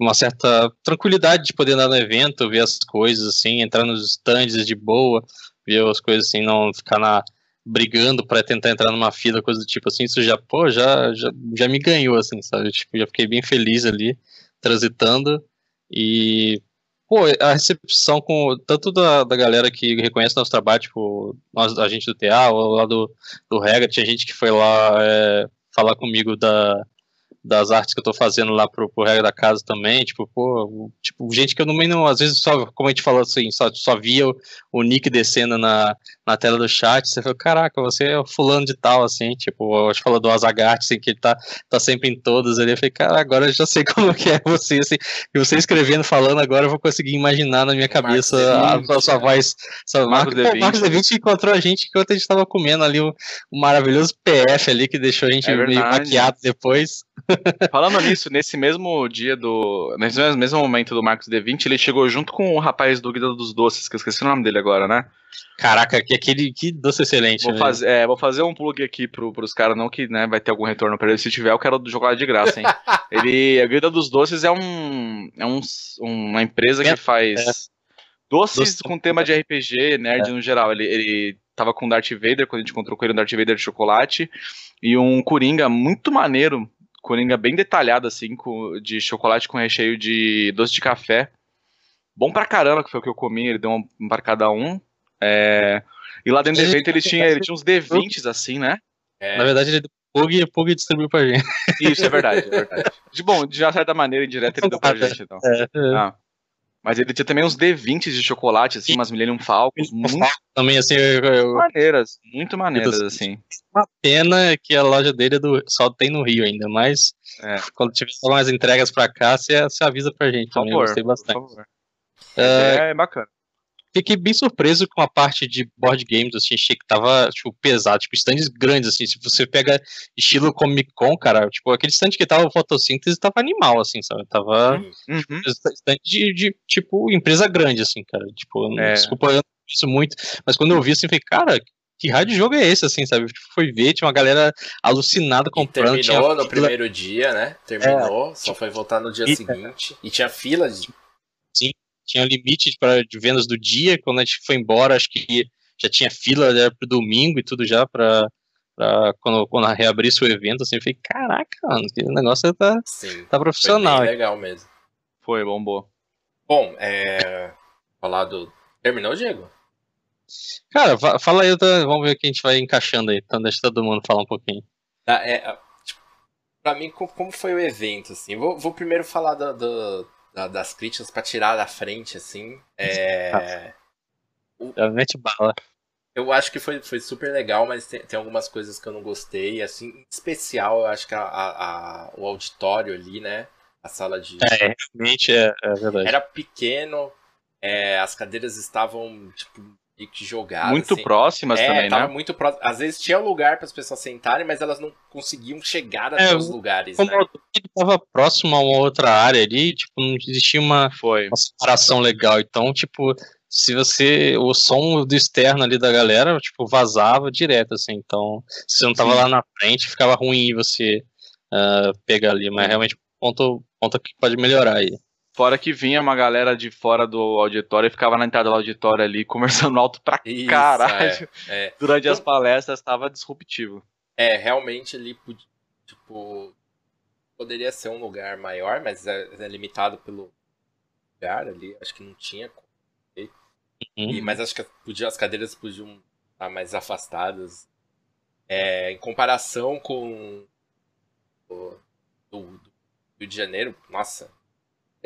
uma certa tranquilidade de poder andar no evento, ver as coisas assim, entrar nos stands de boa, ver as coisas assim, não ficar na, brigando para tentar entrar numa fila, coisa do tipo assim, isso já, pô, já, já, já me ganhou, assim, sabe? Tipo, já fiquei bem feliz ali, transitando. E, pô, a recepção com tanto da, da galera que reconhece nosso trabalho, tipo, nós, a gente do TA, ou lá do, do Rega, tinha gente que foi lá é, falar comigo da, das artes que eu tô fazendo lá pro, pro regra da casa também, tipo, pô, tipo, gente que eu não, às vezes só, como a gente falou assim, só, só via o, o nick descendo na, na tela do chat, você falou, caraca, você é o fulano de tal, assim, tipo, a gente falou do Azagart, assim, que ele tá, tá sempre em todas ali, eu falei, cara, agora eu já sei como que é você, assim, e você escrevendo, falando, agora eu vou conseguir imaginar na minha cabeça a, a, sua voz, sua Marcos Marco, Marcos Levinte encontrou a gente enquanto a gente tava comendo ali o, o maravilhoso PF ali, que deixou a gente é meio maquiado depois. Falando nisso, nesse mesmo dia do. Nesse mesmo momento do Marcos D20, ele chegou junto com o rapaz do Guida dos Doces, que eu esqueci o nome dele agora, né? Caraca, que aquele que doce excelente. Vou, fazer, é, vou fazer um plug aqui pro, pros caras, não que né, vai ter algum retorno pra ele. Se tiver, eu quero jogar de graça, hein? ele, a Guida dos Doces é um. É um, uma empresa que faz é. doces Doce. com tema de RPG, nerd é. no geral. Ele, ele tava com Darth Vader, quando a gente encontrou com ele, um Darth Vader de chocolate. E um Coringa muito maneiro, Coringa bem detalhado, assim, com, de chocolate com recheio de doce de café. Bom pra caramba, que foi o que eu comi, ele deu um, um para cada um. É... E lá dentro do evento ele tinha, ele tinha uns D20s, assim, né? É... Na verdade, ele deu Pug e Pug distribuiu pra gente. Isso, é verdade, é verdade. De bom, de certa maneira, indireta, ele deu pra gente, então. É, é. Ah. Mas ele tinha também uns D20 de chocolate, assim, umas Millennium Falcons. Muito... Também, assim, eu, eu... maneiras, muito maneiras, assim. Uma pena que a loja dele é do... só tem no Rio ainda, mas é. quando tiver mais entregas pra cá, você, você avisa pra gente por também. Favor, gostei bastante. Por favor. É, é bacana fiquei bem surpreso com a parte de board games, assim, achei que tava, tipo, pesado, tipo, stands grandes, assim, se você pega estilo Comic Con, cara, tipo, aquele stand que tava fotossíntese tava animal, assim, sabe, tava uhum. tipo, stand de, de, tipo, empresa grande, assim, cara, tipo, é. desculpa, eu não isso muito, mas quando eu vi, assim, falei, cara, que de jogo é esse, assim, sabe? Tipo, foi ver, tinha uma galera alucinada comprando. E terminou no primeiro dia, né? Terminou, é, só foi voltar no dia e, seguinte. E tinha fila de. Tinha limite pra, de vendas do dia, quando a gente foi embora, acho que já tinha fila já pro domingo e tudo já pra, pra quando, quando reabrisse o evento, assim, eu falei, caraca, mano, que negócio tá, Sim, tá profissional. Foi legal mesmo. Foi, bombou. Bom, é... falar do... Terminou, Diego? Cara, fala aí, tá, vamos ver o que a gente vai encaixando aí, então deixa todo mundo falar um pouquinho. Ah, é, tipo, pra mim, como foi o evento, assim? Vou, vou primeiro falar do, do da, das críticas para tirar da frente, assim. É. Realmente bala. Eu acho que foi, foi super legal, mas tem, tem algumas coisas que eu não gostei. Assim, em especial, eu acho que a, a, a o auditório ali, né? A sala de. É, realmente é, é verdade. Era pequeno, é, as cadeiras estavam, tipo, e que jogadas. Muito assim. próximas é, também, tava né? muito próximo. Às vezes tinha lugar para as pessoas sentarem, mas elas não conseguiam chegar até é, os lugares. Como né? ele estava próximo a uma outra área ali, tipo, não existia uma, Foi. uma separação legal. Então, tipo, se você. O som do externo ali da galera, tipo, vazava direto, assim. Então, se você não tava Sim. lá na frente, ficava ruim você uh, pegar ali. Mas realmente, ponto, ponto que pode melhorar aí. Fora que vinha uma galera de fora do auditório e ficava na entrada do auditório ali, conversando alto pra Isso, caralho. É, é. Durante as palestras estava disruptivo. É, realmente ali, tipo, poderia ser um lugar maior, mas é, é limitado pelo lugar ali. Acho que não tinha como. Uhum. E, mas acho que podia, as cadeiras podiam estar mais afastadas. É, em comparação com o do, do Rio de Janeiro, nossa,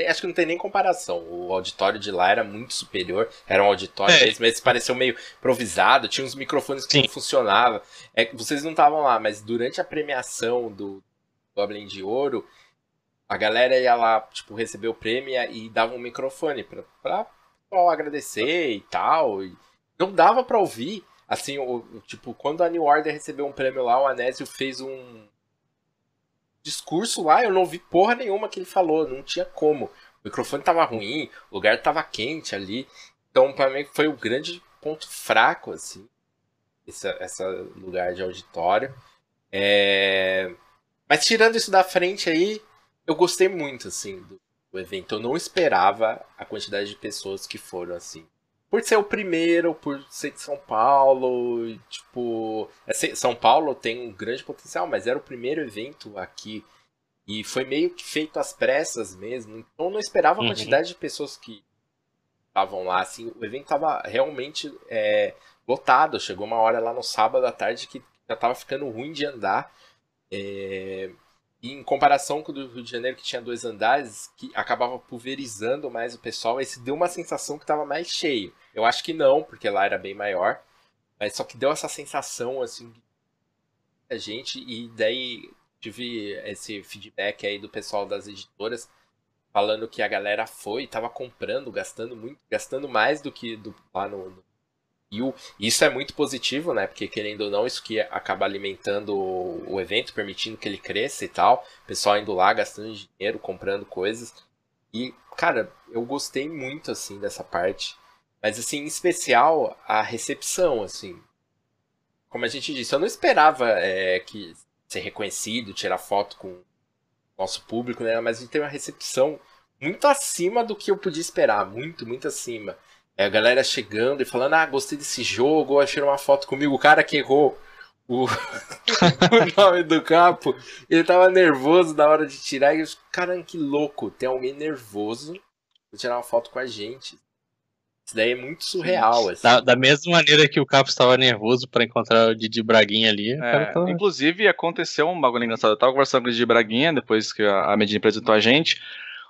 Acho que não tem nem comparação. O auditório de lá era muito superior. Era um auditório é. mesmo, mas pareceu meio improvisado. Tinha uns microfones que Sim. não funcionavam. É, vocês não estavam lá, mas durante a premiação do Goblin de Ouro, a galera ia lá, tipo, receber o prêmio e dava um microfone pra, pra, pra agradecer e tal. E não dava pra ouvir. Assim, o, tipo, quando a New Order recebeu um prêmio lá, o Anésio fez um, discurso lá, eu não vi porra nenhuma que ele falou, não tinha como. O microfone tava ruim, o lugar tava quente ali. Então, para mim, foi o grande ponto fraco, assim, esse, esse lugar de auditório. É... Mas tirando isso da frente aí, eu gostei muito, assim, do, do, evento. Eu não esperava a quantidade de pessoas que foram, assim. Por ser o primeiro, por ser de São Paulo, e, tipo, é São Paulo tem um grande potencial, mas era o primeiro evento aqui. E foi meio que feito às pressas mesmo, então eu não esperava a uhum. quantidade de pessoas que estavam lá, assim, o evento estava realmente é, lotado, chegou uma hora lá no sábado à tarde que já estava ficando ruim de andar, é, em comparação com o do Rio de Janeiro, que tinha dois andares, que acabava pulverizando mais o pessoal, esse deu uma sensação que estava mais cheio. Eu acho que não, porque lá era bem maior. Mas só que deu essa sensação, assim, a gente, e daí tive esse feedback aí do pessoal das editoras falando que a galera foi, tava comprando, gastando muito, gastando mais do que do, lá no, no e isso é muito positivo, né? Porque querendo ou não, isso que acaba alimentando o, evento, permitindo que ele cresça e tal. O pessoal indo lá, gastando dinheiro, comprando coisas. E, cara, eu gostei muito, assim, dessa parte. Mas, assim, em especial, a recepção, assim. Como a gente disse, eu não esperava é, que ser reconhecido, tirar foto com o nosso público, né? Mas a gente teve uma recepção muito acima do que eu podia esperar. Muito, muito acima. É a galera chegando e falando, ah, gostei desse jogo, achei uma foto comigo, o cara que errou o, o nome do capo, ele tava nervoso na hora de tirar, e eu, caramba, que louco, tem alguém nervoso pra tirar uma foto com a gente. Isso daí é muito surreal. Assim. Da, da, mesma maneira que o Capo estava nervoso para encontrar o Didi Braguinha ali. É, tava... Inclusive, aconteceu um bagulho engraçado. Eu tava conversando com o Didi Braguinha depois que a Medina apresentou a gente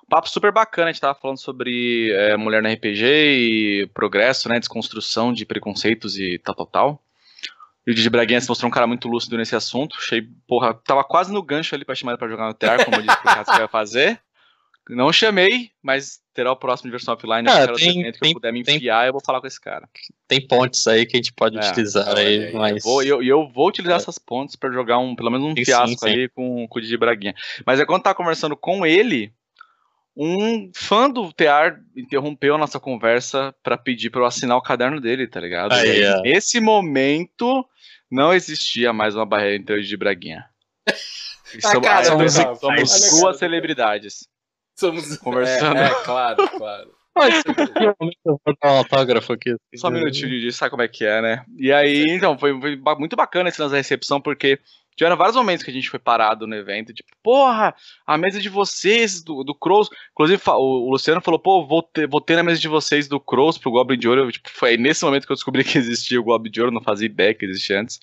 papo super bacana, a gente tava falando sobre é, mulher no RPG e progresso, né, desconstrução de preconceitos e tal, tal, tal. E o Didi Braguinha se mostrou um cara muito lúcido nesse assunto, achei, porra, tava quase no gancho ali pra chamar ele pra jogar no TR, como eu disse pro Caso que ia fazer. Não chamei, mas terá o próximo versão offline, ah, tem, tem, que eu puder me enfiar, eu vou falar com esse cara. Tem pontes aí que a gente pode é, utilizar aí, aí, mas... E eu, eu, eu, vou utilizar é. essas pontes para jogar um, pelo menos um sim, fiasco sim, ali com, com o Didi Braguinha. Mas é quando tá conversando com ele, um fã do TR interrompeu a nossa conversa para pedir para eu assinar o caderno dele, tá ligado? Aí, é. Nesse momento, não existia mais uma barreira entre eu e de Braguinha. Ah, somos, cara, somos, somos duas celebridades. Somos conversando. É, é claro, claro. eu vou dar um autógrafo aqui. Só um minutinho de sabe como é que é, né? E aí, então, foi, foi muito bacana esse lance da recepção, porque Tiveram vários momentos que a gente foi parado no evento, tipo, porra, a mesa de vocês, do, do Crows. Inclusive, o, Luciano falou, pô, vou ter na mesa de vocês do Crows pro Goblin de Ouro. Tipo, foi nesse momento que eu descobri que existia o Goblin de Ouro, não fazia ideia que existia antes.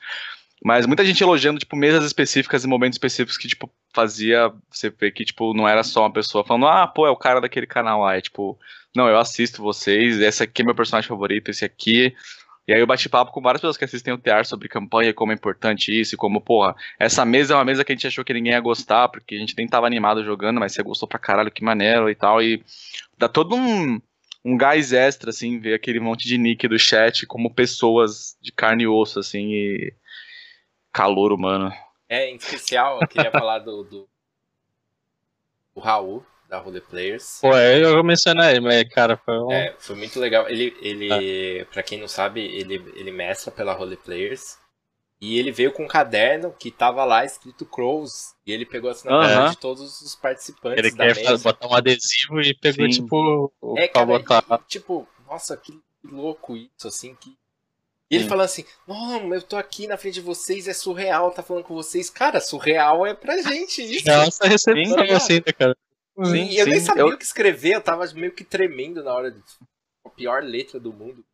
Mas muita gente elogiando, tipo, mesas específicas e momentos específicos que, tipo, fazia você ver que, tipo, não era só uma pessoa falando, ah, pô, é o cara daquele canal lá. É tipo, não, eu assisto vocês, esse aqui é meu personagem favorito, esse aqui e aí eu bati papo com várias pessoas que assistem o TR sobre campanha, como é importante isso, e como, porra, essa mesa é uma mesa que a gente achou que ninguém ia gostar, porque a gente nem tava animado jogando, mas você gostou pra caralho, que maneiro e tal, e dá todo um, um gás extra, assim, ver aquele monte de nick do chat como pessoas de carne e osso, assim, e calor humano. É, em especial, eu queria falar do, do, do Raul, da Role Players. Pô, eu mencionei, mas, cara, foi um... É, foi muito legal. Ele, ele ah. pra quem não sabe, ele, ele mestra pela Role Players. E ele veio com um caderno que tava lá escrito Crows. E ele pegou a assinatura uh -huh. de todos os participantes ele da quer botar um adesivo e pegou, Sim. tipo, o é, cara, botar. E, tipo, nossa, que louco isso, assim, que... E ele falando assim, não, eu tô aqui na frente de vocês, é surreal, tá falando com vocês. Cara, surreal é pra gente isso. Nossa, recepção assim, né, cara? Sim, eu sim, nem sabia eu... o que escrever, eu tava meio que tremendo na hora de. A pior letra do mundo.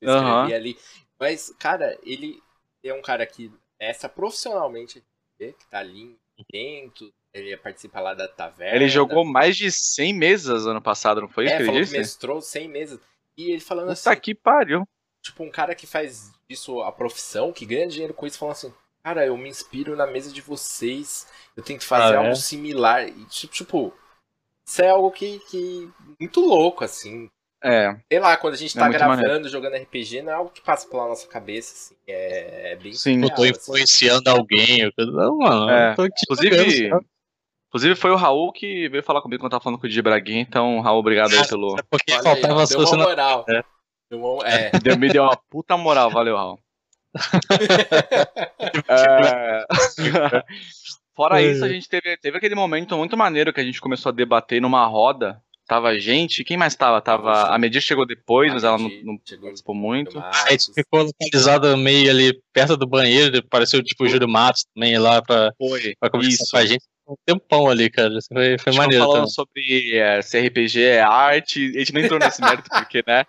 Eu escrevi uhum. ali. Mas, cara, ele é um cara que essa profissionalmente, que tá ali dentro, ele participa lá da taverna. Ele jogou mais de 100 mesas ano passado, não foi é, isso que ele disse? Que mestrou 100 mesas. E ele falando Puta assim. que pariu. Tipo, um cara que faz isso a profissão, que ganha dinheiro com isso, falando assim: Cara, eu me inspiro na mesa de vocês, eu tento fazer ah, algo é? similar. E, tipo, isso é algo que, que muito louco, assim. É. Sei lá, quando a gente é tá gravando, maneiro. jogando RPG, não é algo que passa pela nossa cabeça, assim. É, é bem Sim, real, eu tô assim. influenciando assim. alguém. Não, mano, é. tô inclusive, inclusive, foi o Raul que veio falar comigo quando eu tava falando com o Di Braguinha, então, Raul, obrigado aí pelo. É porque Olha faltava aí, deu uma moral. É. Deu uma... É. Deu, me deu uma puta moral, valeu, Raul. é... Fora isso, a gente teve, teve aquele momento muito maneiro que a gente começou a debater numa roda Tava a gente, quem mais tava? Tava. A Medir chegou depois, a mas ela não, não participou muito. A gente ficou localizada meio ali perto do banheiro, pareceu tipo o Júlio Matos também lá pra, Foi, pra conversar isso. com a gente. Um tempão ali, cara. Foi, foi maneiro. falando também. sobre é, se RPG é arte, a gente não entrou nesse mérito porque, né?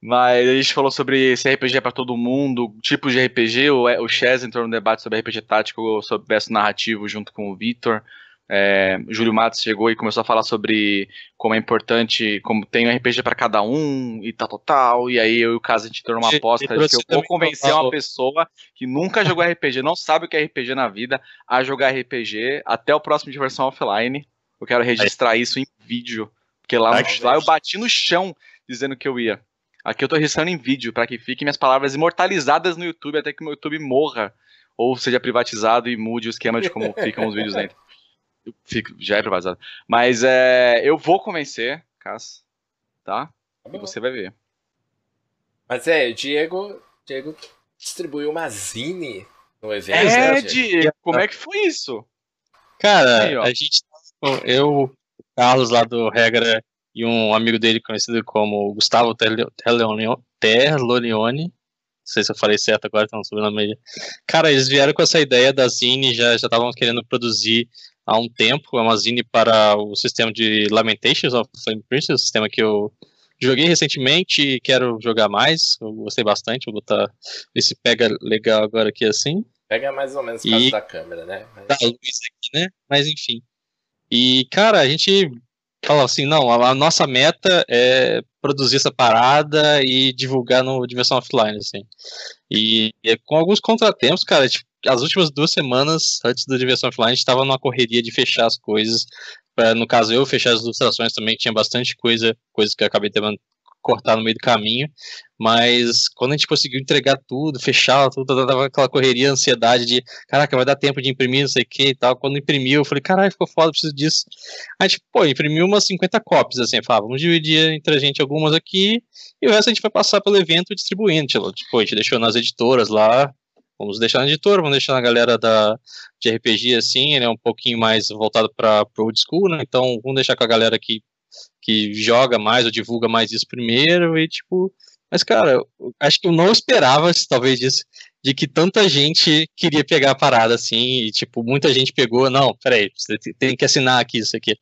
Mas a gente falou sobre se RPG é pra todo mundo, tipos de RPG, o, o Chess entrou no debate sobre RPG tático, sobre verso narrativo junto com o Vitor. É, o Júlio Matos chegou e começou a falar sobre como é importante, como tem um RPG pra cada um e tal, tal, tal. E aí eu e o Caso a gente entrou numa E- aposta de que eu vou convencer uma- uma pessoa que nunca jogou RPG, não sabe o que é RPG na vida, a jogar RPG até o próximo diversão offline. Eu quero registrar isso em vídeo, porque lá, lá eu bati no chão dizendo que eu ia. Aqui eu tô registrando em vídeo para que fiquem minhas palavras imortalizadas no YouTube até que o meu YouTube morra ou seja privatizado e mude o esquema de como ficam os vídeos dentro. Eu fico- já é privatizado. Mas é, eu vou convencer, Cass, tá? Tá E você vai ver. Mas é, o Diego, Diego distribuiu uma zine no evento. É, né, Diego? Diego, como é que foi isso? Cara, Aí, a gente. Eu, o Carlos lá do Regra e um amigo dele conhecido como Gustavo Terlonione. Não sei se eu falei certo agora, então sobrenome aí. Cara, eles vieram com essa ideia da Zine, já já estavam querendo produzir há um tempo. É uma Zine para o sistema de Lamentations of Flame Prince, o sistema que eu joguei recentemente e quero jogar mais. Eu gostei bastante, vou botar. Ver se pega legal agora aqui assim Pega mais ou menos o E- caso da câmera, né? Mas- da luz aqui, né? Mas enfim. E, cara, a gente fala assim, não, a, nossa meta é produzir essa parada e divulgar no Diversão Offline, assim. E, e com alguns contratempos, cara, tipo, as últimas duas semanas antes do Diversão Offline, a gente tava numa correria de fechar as coisas. Pra, no caso, eu fechar as ilustrações também, que tinha bastante coisa, coisas que eu acabei cortar no meio do caminho. Mas quando a gente conseguiu entregar tudo, fechar tudo, tava aquela correria, ansiedade de caraca, vai dar tempo de imprimir, não sei o que e tal. Quando imprimiu, eu falei, caralho, ficou foda, preciso disso. Aí, tipo, pô, imprimiu umas 50 cópias, assim, falava, vamos dividir entre a gente algumas aqui, e o resto a gente vai passar pelo evento distribuindo. Tipo, tipo, a gente deixou nas editoras lá, vamos deixar na editora, vamos deixar na galera da, de RPG, assim, ele é um pouquinho mais voltado para pro old school, né? Então, vamos deixar com a galera que, que joga mais ou divulga mais isso primeiro, e tipo. Mas, cara, acho que eu não esperava, talvez, disso, de que tanta gente queria pegar a parada assim, e tipo, muita gente pegou, não, peraí, você te- tem que assinar aqui isso aqui.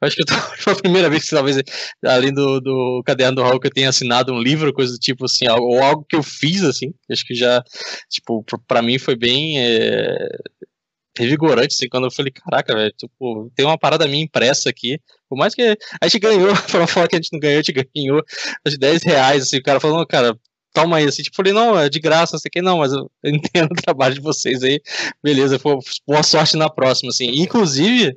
Acho que foi a primeira vez que talvez, além do, do caderno do que eu tenha assinado um livro, coisa do tipo assim, ou algo que eu fiz, assim, acho que já, tipo, pra mim foi bem é, revigorante, assim, quando eu falei, caraca, velho, tipo, tem uma parada minha impressa aqui, por mais que a gente ganhou, pra falar que a gente não ganhou, a gente ganhou, que 10 reais, assim, o cara falou, não, cara, toma aí, assim, tipo, falei, não, é de graça, não sei o que, não, mas eu entendo o trabalho de vocês aí, beleza, pô, boa sorte na próxima, assim, inclusive,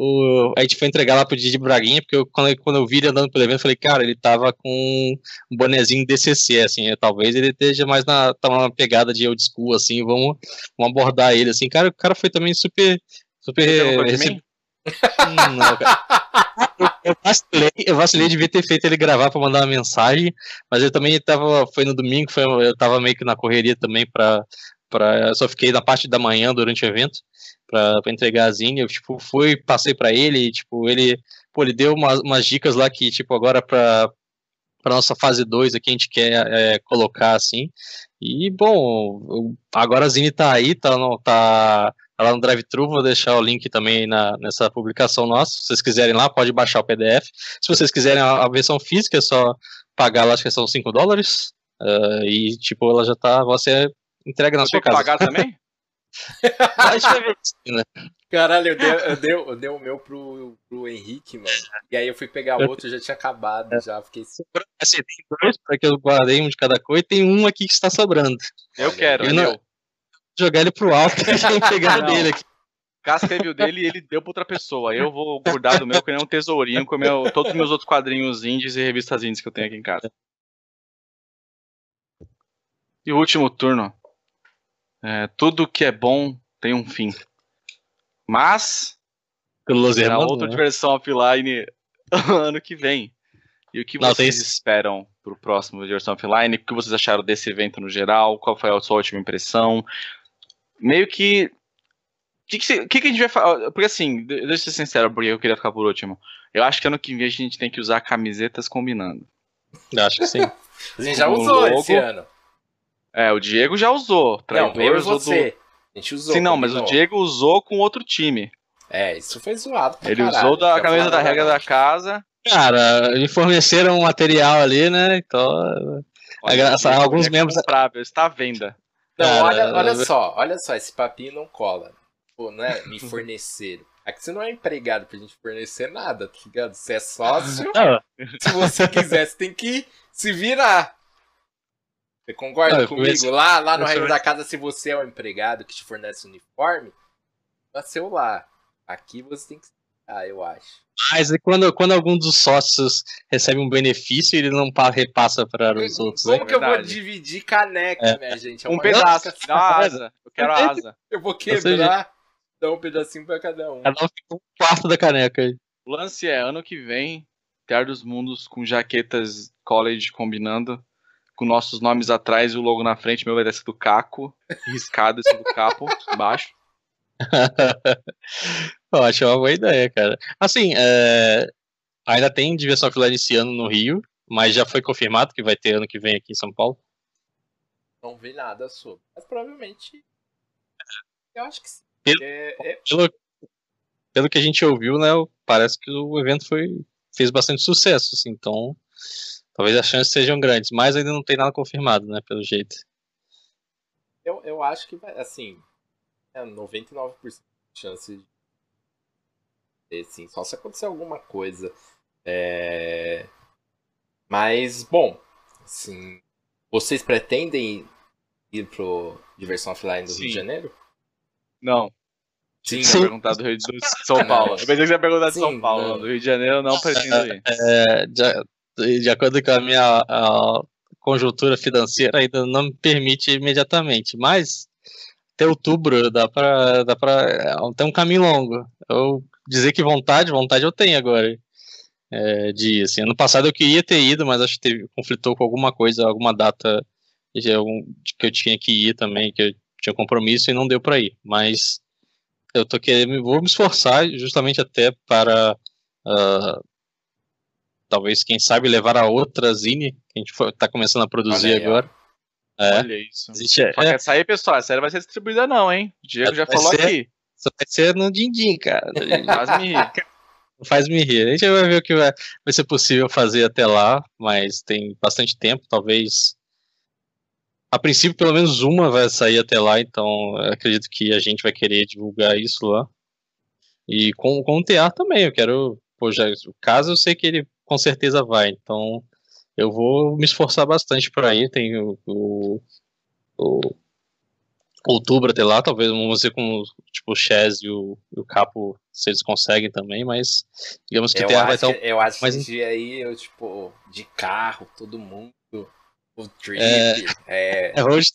o, a gente foi entregar lá pro Didi Braguinha, porque eu, quando, quando eu vi ele andando pelo evento, eu falei, cara, ele tava com um bonezinho DCC, assim, talvez ele esteja mais na, tava na pegada de old school, assim, vamos, vamos abordar ele, assim, cara, o cara foi também super, super, rece-? Hum, não, cara. eu vacilei, eu vacilei, devia ter feito ele gravar pra mandar uma mensagem, mas eu também tava, foi no domingo, foi, eu tava meio que na correria também pra, pra só fiquei na parte da manhã durante o evento pra entregar a zine, eu tipo, fui, passei pra ele, e, tipo, ele, pô, ele deu umas, umas dicas lá que, tipo, agora pra, pra nossa fase 2 aqui a gente quer é, colocar assim, e, bom, agora a zine tá aí, tá, no, tá Tá lá no drive-thru, vou deixar o link também na, nessa publicação nossa. Se vocês quiserem lá, pode baixar o PDF. Se vocês quiserem a, a versão física, é só pagar lá, acho que são 5 dólares. ah, e, tipo, ela já tá. Você entrega na Eu sua que casa. pagar também? Isso, né? Caralho, eu dei, eu dei, eu dei o meu pro, pro Henrique, mano. E aí eu fui pegar o outro, já tinha acabado, já fiquei assim. Tem dois, porque eu guardei um de cada cor, e tem um aqui que está sobrando. Eu quero, eu é não- meu. Jogar ele pro alto e pegar o Não. dele aqui. Casca viu dele e ele deu pra outra pessoa. Eu vou guardar do meu que nem um tesourinho com meu, todos os meus outros quadrinhos indies e revistas indies que eu tenho aqui em casa. E o último turno. É, tudo que é bom tem um fim. Mas Pelo Los será outra né? diversão offline ano que vem. E o que Não, vocês tem- esperam pro próximo diversão offline? O que vocês acharam desse evento no geral? Qual foi a sua última impressão? Meio que. O que, que, que que a gente vai falar? Porque assim, de- deixa eu ser sincero, porque eu queria ficar por último. Eu acho que ano que vem a gente tem que usar camisetas combinando. Eu acho que sim. A gente já usou logo. esse ano. É, o Diego já usou. Não, Traidor eu e usou você. A gente do... usou. Sim, não, mas o. Diego usou com outro time. É, isso foi zoado. pra Ele caralho, usou da quer camisa da regra da casa. Cara, me forneceram um material ali, né? Então. Olha, Diego alguns é membros- comprável, está à venda. Não, Cara, olha, olha só, olha só, esse papinho não cola. Pô, não é me forneceram. Aqui você não é empregado pra gente fornecer nada, tá ligado? Você é sócio, Ah, se você quiser, você tem que se virar. Você concorda Não, eu comigo? comecei- Lá, lá no sou- da casa, se você é o empregado que te fornece uniforme, nasceu lá. Aqui você tem que. Ah, eu acho. mas e quando, quando algum dos sócios recebe um benefício, ele não pa- repassa para os outros, né? Como que eu vou verdade. dividir caneca, É. minha gente? É Um pedaço. Dá uma asa. Eu quero a asa. Eu vou quebrar, dar um pedacinho pra cada um. Cada um fica um quarto da caneca aí. O lance é, ano que vem, Terra dos Mundos com jaquetas college combinando, com nossos nomes atrás e o logo na frente, meu vai descer do Caco, riscado esse do capo, embaixo. Eu acho uma boa ideia, cara. Assim, é, ainda tem diversão offline esse ano no Rio, mas já foi confirmado que vai ter ano que vem aqui em São Paulo. Não vi nada sobre. Mas provavelmente. Eu acho que sim. Pelo- É, é- Pelo, pelo que a gente ouviu, né, parece que o evento foi, fez bastante sucesso, assim, então talvez as chances sejam grandes, mas ainda não tem nada confirmado, né, pelo jeito. eu, eu acho que vai. Assim. É 99% de chance de ter, sim. Só se acontecer alguma coisa. É... Mas, bom. Assim. Vocês pretendem ir pro Diversão Offline do Rio Sim. de Janeiro? Não, Sim. tinha perguntado do Rio de São Paulo. Eu pensei que você ia perguntar de Sim, São Paulo, não. do Rio de Janeiro eu não pretendo ir. É, de, de acordo com a minha a conjuntura financeira, ainda não me permite imediatamente, mas até outubro dá pra, dá pra. Tem um caminho longo. Eu dizer que vontade, vontade eu tenho agora. É, de assim. Ano passado eu queria ter ido, mas acho que teve, conflitou com alguma coisa, alguma data que eu tinha que ir também, que eu tinha compromisso e não deu pra ir. Mas eu tô querendo, vou me esforçar justamente até para ah, talvez, quem sabe, levar a outra Zine, que a gente foi, tá começando a produzir Olha aí, agora. É, Olha isso. existe, é, essa aí, pessoal, essa aí não vai ser distribuída não, hein? O Diego já Vai falou ser. aqui. só vai ser no din-din, cara. Quase me ri. Faz me rir. A gente vai ver o que vai, vai ser possível fazer até lá, mas tem bastante tempo, talvez. A princípio, pelo menos uma vai sair até lá, então eu acredito que a gente vai querer divulgar isso lá. E com, com o TA também, eu quero. Pô, já, o caso eu sei que ele com certeza vai, então eu vou me esforçar bastante para ir. Tem o, o, o outubro até lá, talvez vamos ver com tipo, o Chaz e o, o Capo se eles conseguem também, mas digamos que Eu vai acho, estar. um que, eu acho que mas- esse dia aí, eu, tipo, de carro, todo mundo, o trip, É. é... É, hoje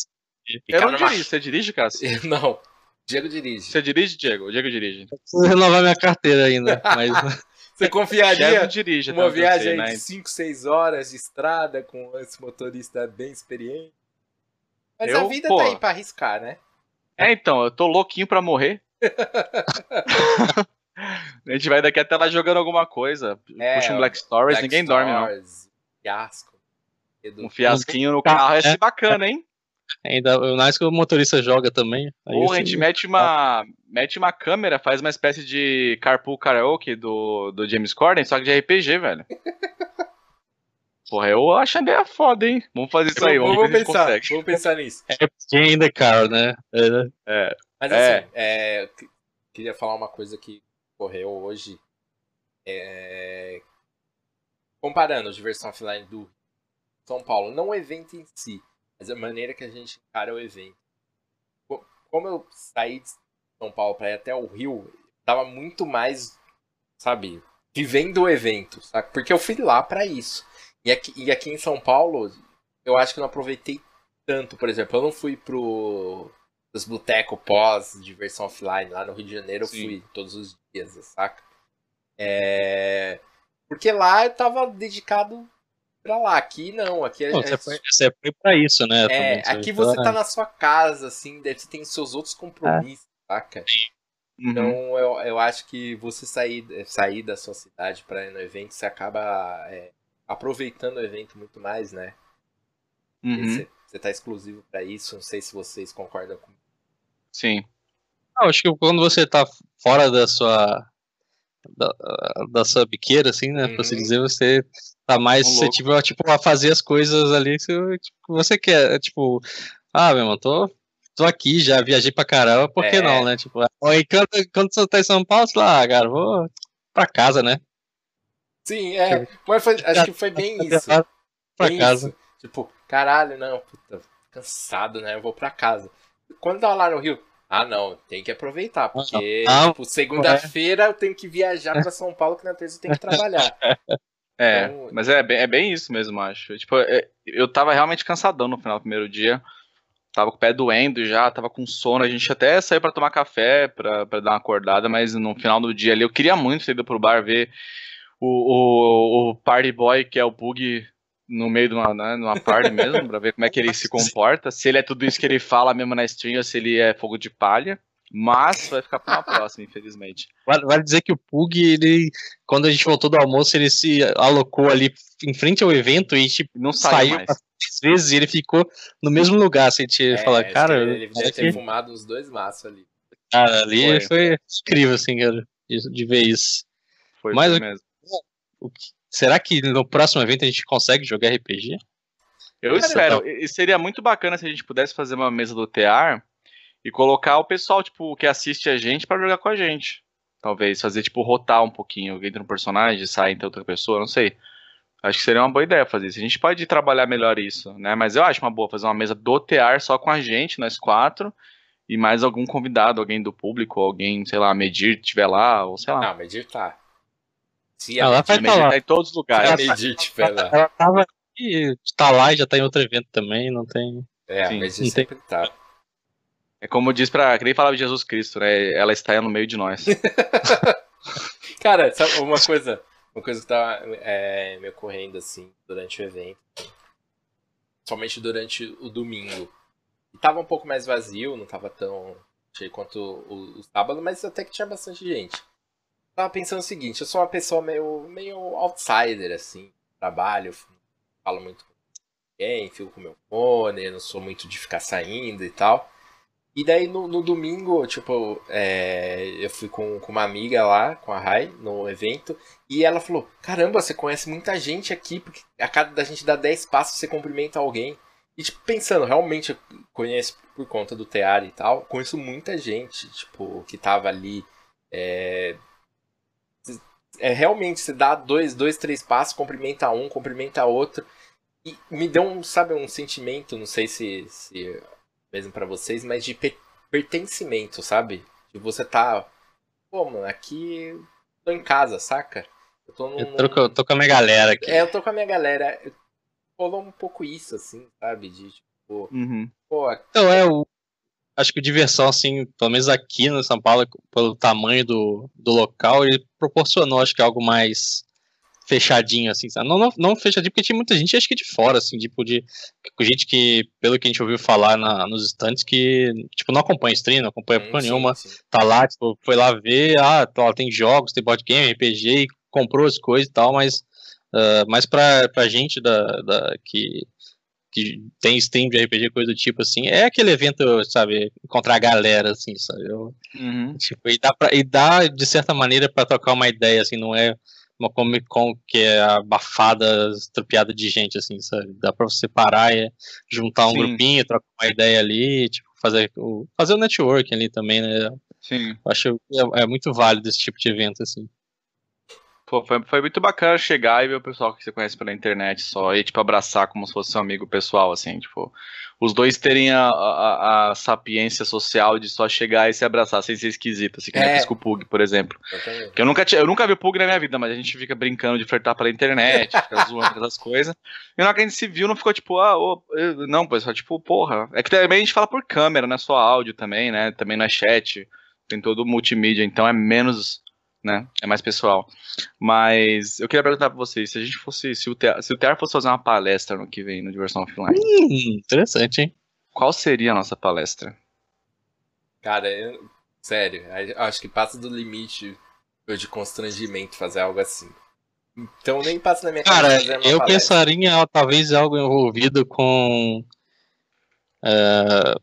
Eu não numa- dirijo, você dirige, Cássio? Não, Diego dirige. Você dirige, Diego? O Diego dirige. preciso renovar minha carteira ainda, mas Você confiaria dirige, uma onde eu viagem sei, aí de 5, 6 horas de estrada com esse motorista bem experiente? Mas a Eu, vida pô. tá aí pra arriscar, né? É, então, eu tô louquinho pra morrer. a gente vai daqui até lá jogando alguma coisa. É, Puxa um Black Stories, Black ninguém dorme, não. Stars, Fiasco. Edu. Um fiasquinho no carro ia ser bacana, hein? Ainda o nice que o motorista joga também. Aí Ou a gente mete uma, mete uma câmera, faz uma espécie de carpool karaoke do, do James Corden, só que de RPG, velho. Porra, eu acho a ideia foda, hein? Vamos fazer isso aí, vamos, vamos ver se a gente pensar, consegue. vamos pensar nisso. RPG in the car, né? É, Mas É. assim, é, eu que- queria falar uma coisa que ocorreu hoje. É, comparando a diversão offline do São Paulo, não o evento em si, mas a maneira que a gente encara o evento. Co- Como eu saí de São Paulo para ir até o Rio, tava muito mais, sabe, vivendo o evento, sabe? Porque eu fui lá para isso. E aqui, e aqui em São Paulo, eu acho que não aproveitei tanto, por exemplo, eu não fui pro os boteco pós diversão offline lá no Rio de Janeiro, eu Sim. fui todos os dias, saca? É... Porque lá eu tava dedicado pra lá, aqui não, aqui é, você, foi, você foi pra isso, né? é, aqui foi você pra- tá na sua casa, assim, deve você tem seus outros compromissos, saca? Uhum. Então eu, eu acho que você sair, sair da sua cidade para ir no evento, você acaba é, aproveitando o evento muito mais, né? Uhum. Você, você tá exclusivo para isso, não sei se vocês concordam com Sim. Ah, acho que quando você tá fora da sua da, da sua biqueira, assim, né? Uhum. Pra se dizer, você tá mais um suscetível tipo, a fazer as coisas ali que você, tipo, quer. Tipo, ah, meu irmão, tô, tô aqui, já viajei pra caramba, por que é. não, né? Tipo, aí quando, quando você tá em São Paulo, você fala, ah, cara, vou pra casa, né? Sim, é. Tipo, Mas foi, acho que foi bem isso. Pra bem casa. Isso. Tipo, caralho, não, puta, cansado, né? Eu vou pra casa. Quando tava lá no Rio, ah, não, tem que aproveitar, porque, ah, tipo, segunda-feira eu tenho que viajar para São Paulo, que na terça eu tenho que trabalhar. É, então... mas é bem, é bem isso mesmo, acho. Tipo, é, eu tava realmente cansadão no final do primeiro dia. Tava com o pé doendo já, tava com sono. A gente até saiu para tomar café, pra, pra dar uma acordada, mas no final do dia ali eu queria muito ter ido pro bar ver o, o, o Party Boy, que é o Bug, no meio de uma, né, numa party mesmo, pra ver como é que ele se comporta, se ele é tudo isso que ele fala mesmo na stream ou se ele é fogo de palha. Mas vai ficar pra uma próxima, infelizmente. Vale, vale, dizer que o Pug, ele, quando a gente voltou do almoço, ele se alocou ali em frente ao evento e tipo, não saiu, mais. três vezes e ele ficou no mesmo lugar. Assim, a gente é, fala, cara. Ele deve ter que... fumado uns dois maços ali. Cara, ali foi, foi incrível, assim, cara, de, ver isso. Foi Mas, mesmo. O, o, Será que no próximo evento a gente consegue jogar RPG? Eu espero. E seria muito bacana se a gente pudesse fazer uma mesa do TR e colocar o pessoal, tipo, que assiste a gente para jogar com a gente. Talvez fazer, tipo, rotar um pouquinho. Entra um personagem, sai entre outra pessoa, não sei. Acho que seria uma boa ideia fazer isso. A gente pode trabalhar melhor isso, né? Mas eu acho uma boa fazer uma mesa do TR só com a gente, nós quatro, e mais algum convidado, alguém do público, alguém, sei lá, Medir estiver lá, ou sei lá. Não, Medir tá. Se ela vai estar tá, tá em todos os lugares. Ela, Medite, ela, ela, ela tava aqui, tá lá e já tá em outro evento também, não tem. É, Sim, mas sempre tem... tá. É como diz pra. Que nem falava de Jesus Cristo, né? Ela está no meio de nós. Cara, sabe uma coisa? Uma coisa que tá, é, me ocorrendo assim durante o evento. Somente durante o domingo. Tava um pouco mais vazio, não tava tão cheio quanto o, o sábado, mas até que tinha bastante gente tava pensando o seguinte, eu sou uma pessoa meio, meio outsider, assim, trabalho, falo muito com ninguém, fico com meu fone, não sou muito de ficar saindo e tal. E daí no, no domingo, tipo, é, eu fui com, com uma amiga lá, com a Rai, no evento, e ela falou: Caramba, você conhece muita gente aqui, porque a cada da gente dá 10 passos você cumprimenta alguém. E tipo, pensando, realmente eu conheço por conta do Tear e tal, conheço muita gente, tipo, que tava ali é, é realmente você dá dois, dois, três passos, cumprimenta um, cumprimenta outro. E me deu um, sabe, um sentimento, não sei se, se mesmo para vocês, mas de pertencimento, sabe? De você tá, pô, mano, aqui tô em casa, saca? Eu tô, num, eu tô, eu tô com a minha galera aqui. É, eu tô com a minha galera. Rolou um pouco isso, assim, sabe? De tipo, uhum. pô. Então, é, o, acho que diversão, assim, pelo menos aqui no São Paulo, pelo tamanho do, do local, ele proporcionou, acho que algo mais fechadinho, assim, sabe? Não, não, não fechadinho, porque tinha muita gente, acho que de fora, assim, tipo, de gente que, pelo que a gente ouviu falar na, nos estantes, que, tipo, não acompanha stream, não acompanha porra nenhuma, sim. tá lá, tipo, foi lá ver, ah, tá, tem jogos, tem board game, RPG, comprou as coisas e tal, mas, uh, mas pra, pra gente da, da, que que tem stream de RPG, coisa do tipo assim, é aquele evento, sabe, encontrar a galera, assim, sabe? Eu, uhum. tipo, e, dá pra, e dá, de certa maneira, para trocar uma ideia, assim, não é uma Comic Con que é abafada, estrupiada de gente, assim, sabe? Dá pra você parar e juntar um Sim. grupinho, trocar uma ideia ali, tipo, fazer o, fazer o networking ali também, né? Sim. Eu acho é, é muito válido esse tipo de evento, assim. Pô, foi, foi muito bacana chegar e ver o pessoal que você conhece pela internet só e, tipo, abraçar como se fosse seu amigo pessoal, assim, tipo, os dois terem a, a, a sapiência social de só chegar e se abraçar sem ser esquisito, assim, que é. nem com o Pug, por exemplo. Que eu nunca, eu nunca vi o Pug na minha vida, mas a gente fica brincando de flertar pela internet, fica zoando essas coisas. E na hora que a gente se viu, não ficou tipo, ah, oh, não, pois só tipo, porra. É que também a gente fala por câmera, não é só áudio também, né? Também não é chat, tem todo o multimídia, então é menos né? É mais pessoal. Mas eu queria perguntar pra vocês, se a gente fosse, se o Tear, se o Tear fosse fazer uma palestra no que vem no Diversão Offline. Hum, interessante, hein? Qual seria a nossa palestra? Cara, eu, Sério, acho que passa do limite de constrangimento fazer algo assim. Então nem passa na minha cabeça. Cara, eu pensaria em talvez algo envolvido com. Uh,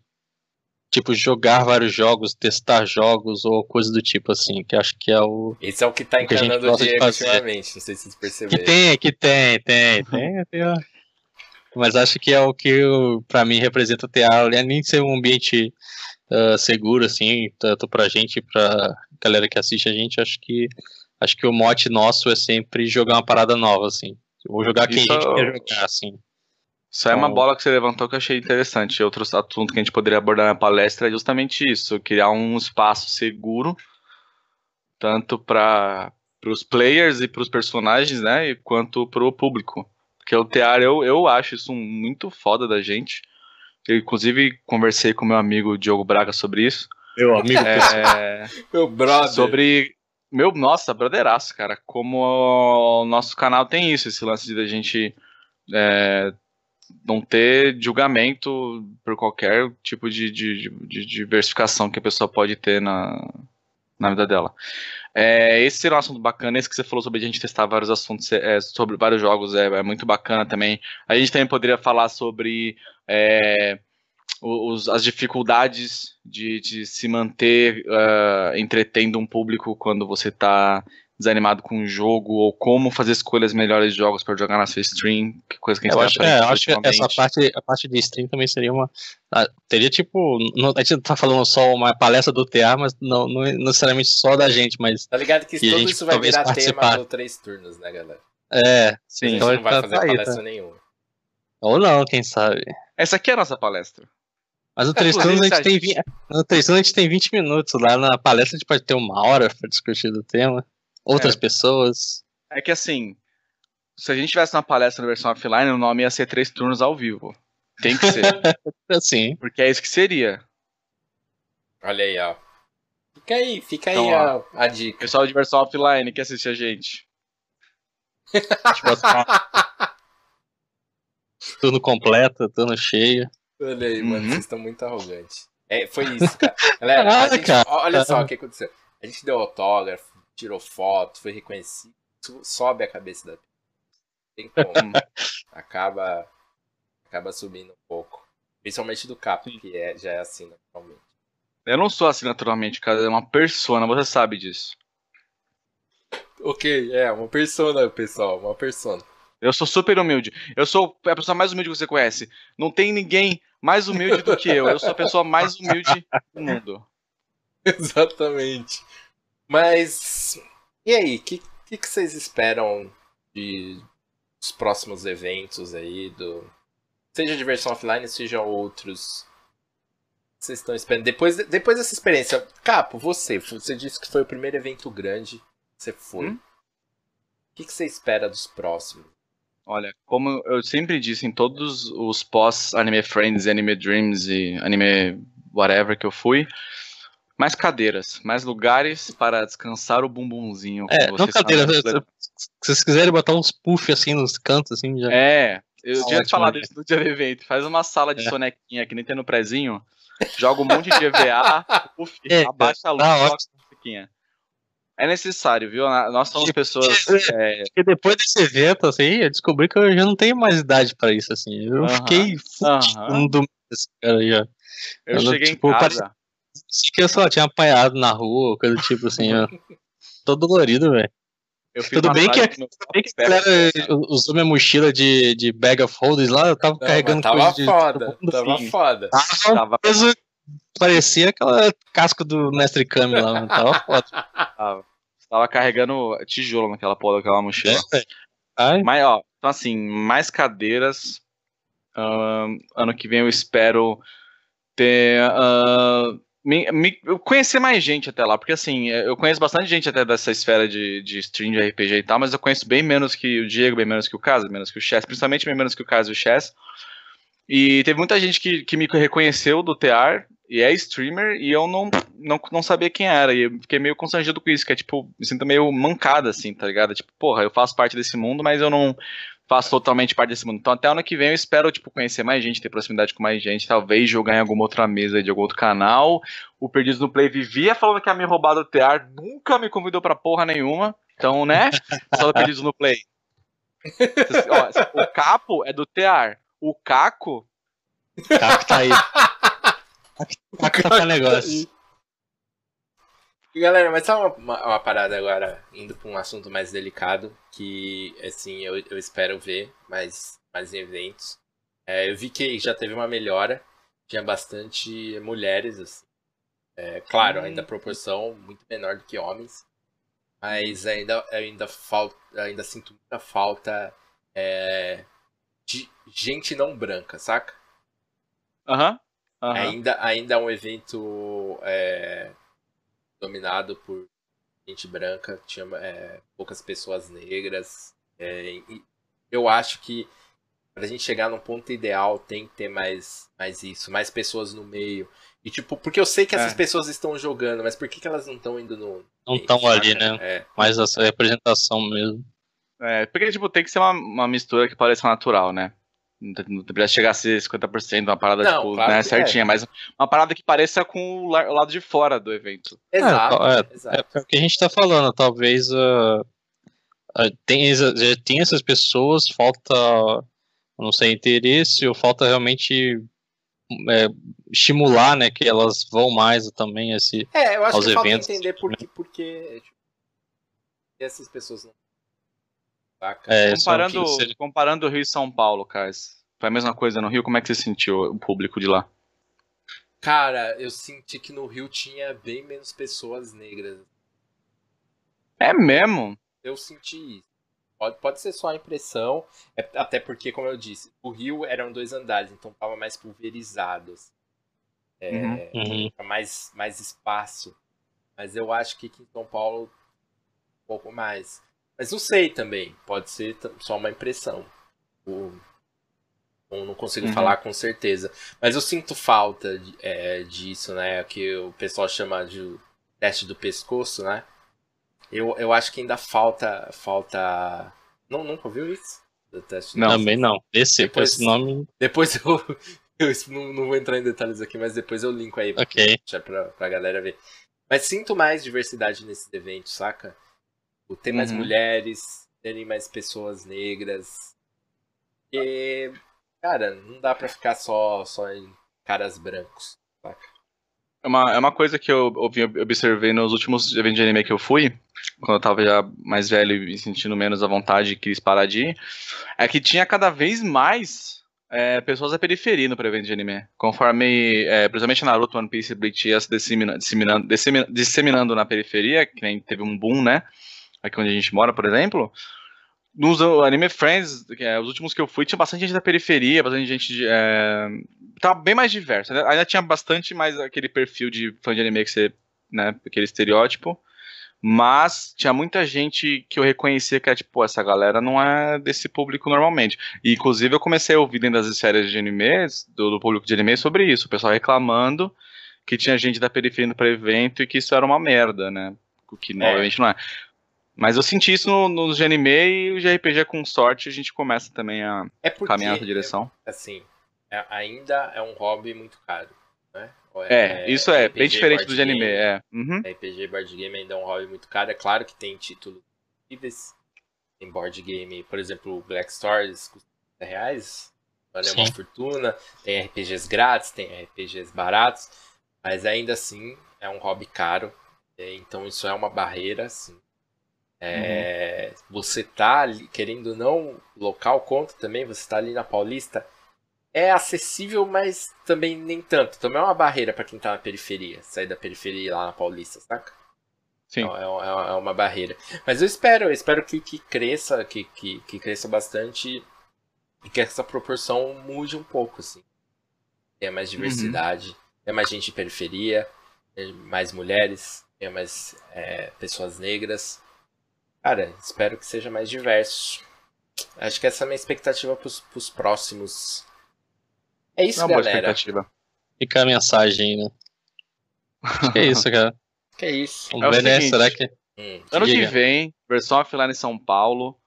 tipo, jogar vários jogos, testar jogos ou coisa do tipo assim, que acho que é o. Esse é o que tá encanando o Diego ultimamente, não sei se vocês perceberam. Que tem, que tem, tem, tem, tem. Mas acho que é o que para mim representa o teatro, além de ser um ambiente uh, seguro, assim, tanto pra gente e pra galera que assiste a gente, acho que acho que o mote nosso é sempre jogar uma parada nova, assim. Vou jogar quem Isso... a gente quer jogar, assim. Então... é uma então bola que você levantou que eu achei interessante. Outro assunto que a gente poderia abordar na palestra é justamente isso: criar um espaço seguro, tanto para os players e para os personagens, né? Quanto para o público. Porque o TR, eu, eu acho isso muito foda da gente. Eu, inclusive, conversei com meu amigo Diogo Braga sobre isso. Meu amigo. É, meu brother. Sobre. Meu, nossa, brotheraço, cara. Como o nosso canal tem isso, esse lance de a gente é, não ter julgamento por qualquer tipo de, de, de, diversificação que a pessoa pode ter na, na vida dela. É, esse é um assunto bacana, esse que você falou sobre a gente testar vários assuntos, é, sobre vários jogos, é, é, muito bacana também. A gente também poderia falar sobre é, os, as dificuldades de, de se manter uh, entretendo um público quando você está desanimado com o jogo, ou como fazer escolhas melhores de jogos para jogar na sua stream, que coisa que a gente eu acho, é, acho que essa parte, a parte de stream também seria uma. Ah, teria tipo. Não, a gente não tá falando só uma palestra do TA, mas não, não necessariamente só da gente, mas. Tá ligado que, que tudo isso vai virar participar. tema do três turnos, né, galera? É, sim. A gente então não vai tá fazer palestra tá. nenhuma. Ou não, quem sabe. Essa aqui é a nossa palestra. Mas no três turnos a gente, tem 20, no três turnos a gente tem 20 minutos. Lá na palestra a gente pode ter uma hora para discutir do tema outras é. pessoas. É que assim, se a gente tivesse uma palestra na versão offline, o nome ia ser três turnos ao vivo. Tem que ser. Sim. Porque é isso que seria. Olha aí, ó. Fica aí, fica então, aí a, a, dica. Pessoal de versão offline que assiste a gente. tipo, turno completo, turno cheio. Olha aí, mano, uhum. vocês estão muito arrogantes. É, foi isso, cara. Galera, ah, gente, cara. olha só o que aconteceu. A gente deu autógrafo, tirou foto, foi reconhecido, sobe a cabeça da tem como. acaba acaba subindo um pouco. Principalmente do Cap, que é, já é assim naturalmente. Eu não sou assim naturalmente, cara. É uma persona, você sabe disso. Ok, é, uma persona, pessoal, uma persona. Eu sou super humilde. Eu sou a pessoa mais humilde que você conhece. Não tem ninguém mais humilde do que eu. Eu sou a pessoa mais humilde do mundo. Exatamente. Mas e aí, o que, que, que, vocês esperam de dos próximos eventos aí do seja diversão offline, seja outros? Vocês estão esperando depois depois dessa experiência, Capo, você, você disse que foi o primeiro evento grande, você foi. Hum? O que, que você espera dos próximos? Olha, como eu sempre disse em todos os pós Anime Friends, Anime Dreams e Anime whatever que eu fui, mais cadeiras, mais lugares para descansar o bumbumzinho. É, não cadeiras, se vocês quiserem botar uns puff assim nos cantos, assim, já. É, eu tinha falado isso no dia do evento. Faz uma sala de é. sonequinha que nem tem no prezinho, joga um monte de EVA, puff, é, abaixa a luz tá e sonequinha. É necessário, viu? Nós somos pessoas. É... Porque depois desse evento, assim, eu descobri que eu já não tenho mais idade pra isso, assim. Eu uh -huh, fiquei fudido uh -huh. esse cara já. Eu, eu cheguei tipo, em casa que eu só tinha apanhado na rua, coisa do tipo assim, ó. Tô dolorido, velho. Tudo bem, que, tudo bem que a galera usou minha mochila de, de bag of holders lá, eu tava Não, carregando tava coisa de. Foda, tava fim. foda. Tava, tava peso, parecia aquela casco do Mestre Kami lá, tava foda. Tava. tava carregando tijolo naquela porra daquela mochila. É, Mas, ó, então assim, mais cadeiras. Uh, ano que vem eu espero ter. Uh, me, me, conhecer mais gente até lá, porque assim, eu conheço bastante gente até dessa esfera de, de stream de RPG e tal, mas eu conheço bem menos que o Diego, bem menos que o Casa, menos que o Chess, principalmente bem menos que o Casa e o Chess. E teve muita gente que, que me reconheceu do TR e é streamer e eu não, não, não sabia quem era. E eu fiquei meio constrangido com isso, que é tipo, me sinto meio mancada assim, tá ligado? Tipo, porra, eu faço parte desse mundo, mas eu não faço totalmente parte desse mundo. Então até ano que vem eu espero, tipo, conhecer mais gente, ter proximidade com mais gente, talvez jogar em alguma outra mesa de algum outro canal. O Perdidos no Play vivia falando que ia me roubar do TR, nunca me convidou pra porra nenhuma. Então, né? Só do Perdidos no Play. Ó, o Capo é do TR. O Caco. Caco tá aí. Caco tá negócio. Galera, mas só uma, uma, parada agora, indo para um assunto mais delicado, que assim, eu, eu espero ver mais, mais eventos. É, eu vi que já teve uma melhora, tinha bastante mulheres, assim. É, claro, hum. ainda a proporção muito menor do que homens, mas ainda, ainda, falta, ainda sinto muita falta é, de gente não branca, saca? Aham. Uhum. Uhum. Ainda, ainda é um evento é, dominado por gente branca, tinha é, poucas pessoas negras. É, eu acho que para a gente chegar num ponto ideal tem que ter mais, mais isso, mais pessoas no meio. E tipo, porque eu sei que essas é. pessoas estão jogando, mas por que, que elas não estão indo no. Não estão ali, né? É. Mais essa representação mesmo. É, porque tipo, tem que ser uma, uma mistura que pareça natural, né? Não deveria chegar a ser 50%, uma parada não, tipo, claro né, certinha, é. mas uma parada que pareça com o lado de fora do evento. Exato. É, é, exato. é o que a gente tá falando, talvez uh, uh, tem, já tem essas pessoas, falta, não sei, interesse, ou falta realmente é, estimular, né, que elas vão mais também esse, é, eu acho aos que eventos. Falta entender por que, porque tipo, essas pessoas não é, comparando, comparando o Rio e São Paulo, cara, foi a mesma coisa no Rio, como é que você sentiu o público de lá? Cara, eu senti que no Rio tinha bem menos pessoas negras. É mesmo? Eu senti isso. Pode, pode ser só a impressão, é, até porque, como eu disse, o Rio eram dois andares, então tava mais pulverizado. Assim. É, uhum. uhum. Mais, mais espaço. Mas eu acho que aqui em São Paulo, um pouco mais. Mas não sei também, pode ser só uma impressão. O, não consigo uhum. falar com certeza. Mas eu sinto falta de, é, disso, né? Que o pessoal chama de teste do pescoço, né? Eu, eu acho que ainda falta. falta... Não, nunca ouviu isso? Do teste não, também não. Esse, depois, esse nome. Depois eu. eu não, não, vou entrar em detalhes aqui, mas depois eu linko aí okay. pra, pra galera ver. Mas sinto mais diversidade nesses eventos, saca? Ter mais uhum. mulheres, terem mais pessoas negras. E, cara, não dá pra ficar só, só em caras brancos, saca? É uma, é uma coisa que eu, eu observei nos últimos eventos de anime que eu fui, quando eu tava já mais velho e me sentindo menos à vontade e quis parar de ir, é que tinha cada vez mais é, pessoas da periferia no evento de anime. Conforme, é, principalmente Naruto, One Piece e Bleach ia se disseminando, disseminando, disseminando na periferia, que nem teve um boom, né? Aqui onde a gente mora, por exemplo, nos Anime Friends, é, os últimos que eu fui, tinha bastante gente da periferia, bastante gente de. É, tava bem mais diverso. Né? Ainda tinha bastante mais aquele perfil de fã de anime que você. Né, aquele estereótipo. Mas tinha muita gente que eu reconhecia que era tipo, essa galera não é desse público normalmente. E inclusive eu comecei a ouvir dentro das séries de animes, do, do público de anime, sobre isso. O pessoal reclamando que tinha gente da periferia indo pra evento e que isso era uma merda, né? O que é. obviamente não é. Mas eu senti isso no, no GNM e o GRPG, com sorte, a gente começa também a é porque, caminhar nessa direção. É, assim, é, ainda é um hobby muito caro, né? É, é, isso é, RPG, bem diferente do GNM, é. Uhum. RPG board game ainda é um hobby muito caro. É claro que tem títulos incríveis. Tem board game, por exemplo, Black Stories custa reais, vale Sim. uma fortuna. Tem RPGs grátis, tem RPGs baratos, mas ainda assim é um hobby caro. Então isso é uma barreira, assim, é, uhum. Você tá ali, querendo não, local conta também, você tá ali na Paulista. É acessível, mas também nem tanto. Também é uma barreira para quem tá na periferia, sair da periferia lá na Paulista, saca? Sim. É, é, é uma barreira. Mas eu espero, eu espero que, que cresça, que, que, que cresça bastante e que essa proporção mude um pouco, assim. Tenha mais uhum. diversidade, uhum. tenha mais gente em periferia, mais mulheres, tenha mais é, pessoas negras. Cara, espero que seja mais diverso. Acho que essa é a minha expectativa pros, pros próximos. É isso, Uma galera. Boa expectativa. Fica a mensagem, né? Acho que é isso, cara. Que é isso. Vamos é ver, né? Será que. Hum, ano que vem, versão offline em São Paulo.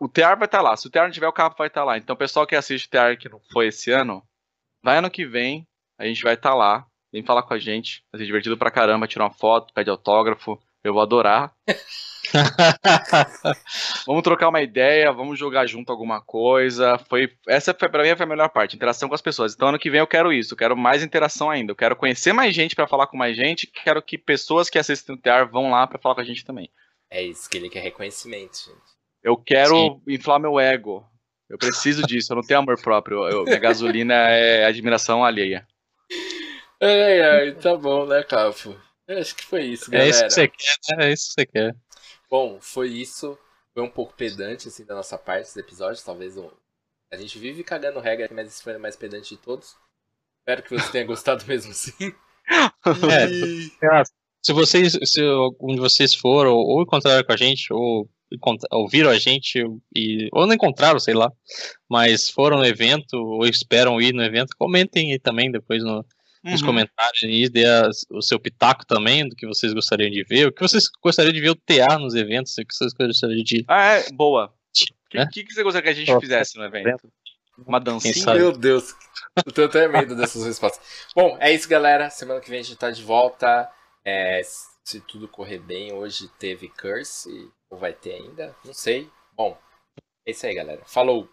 o TR vai estar tá lá. Se o TR não tiver, o capa vai estar tá lá. Então, o pessoal que assiste o TR que não foi esse ano, vai ano que vem, a gente vai estar tá lá. Vem falar com a gente. Vai ser divertido pra caramba, tirar uma foto, pede autógrafo. Eu vou adorar. vamos trocar uma ideia, vamos jogar junto alguma coisa. Foi essa foi para mim foi a melhor parte, interação com as pessoas. Então ano que vem eu quero isso, eu quero mais interação ainda. Eu quero conhecer mais gente para falar com mais gente. Quero que pessoas que assistem o TR vão lá para falar com a gente também. É isso que ele quer reconhecimento, gente. Eu quero Sim. inflar meu ego. Eu preciso disso, eu não tenho amor próprio. Eu, minha gasolina é admiração alheia. Ai, ai, tá bom, né, Cafo? Acho que foi isso, galera. É isso que você quer, né? É isso que você quer. Bom, foi isso. Foi um pouco pedante, assim, da nossa parte, dos episódios. Talvez um... a gente vive cagando regra, mas esse foi o mais pedante de todos. Espero que você tenha gostado mesmo, sim. É, se vocês, se algum de vocês foram ou encontraram com a gente, ou ouviram a gente, e, ou não encontraram, sei lá, mas foram no evento, ou esperam ir no evento, comentem aí também depois no, uhum. nos comentários e dê o seu pitaco também do que vocês gostariam de ver, o que vocês gostariam de ver o TA nos eventos, o que vocês gostariam de. Ah, é, boa. O né? que, que, você gostaria que a gente fizesse no evento? Uma dancinha? Meu Deus, eu tenho até medo dessas respostas. Bom, é isso, galera. Semana que vem a gente tá de volta. É, se tudo correr bem, hoje teve Curse, ou vai ter ainda, não sei. Bom, é isso aí, galera. Falou!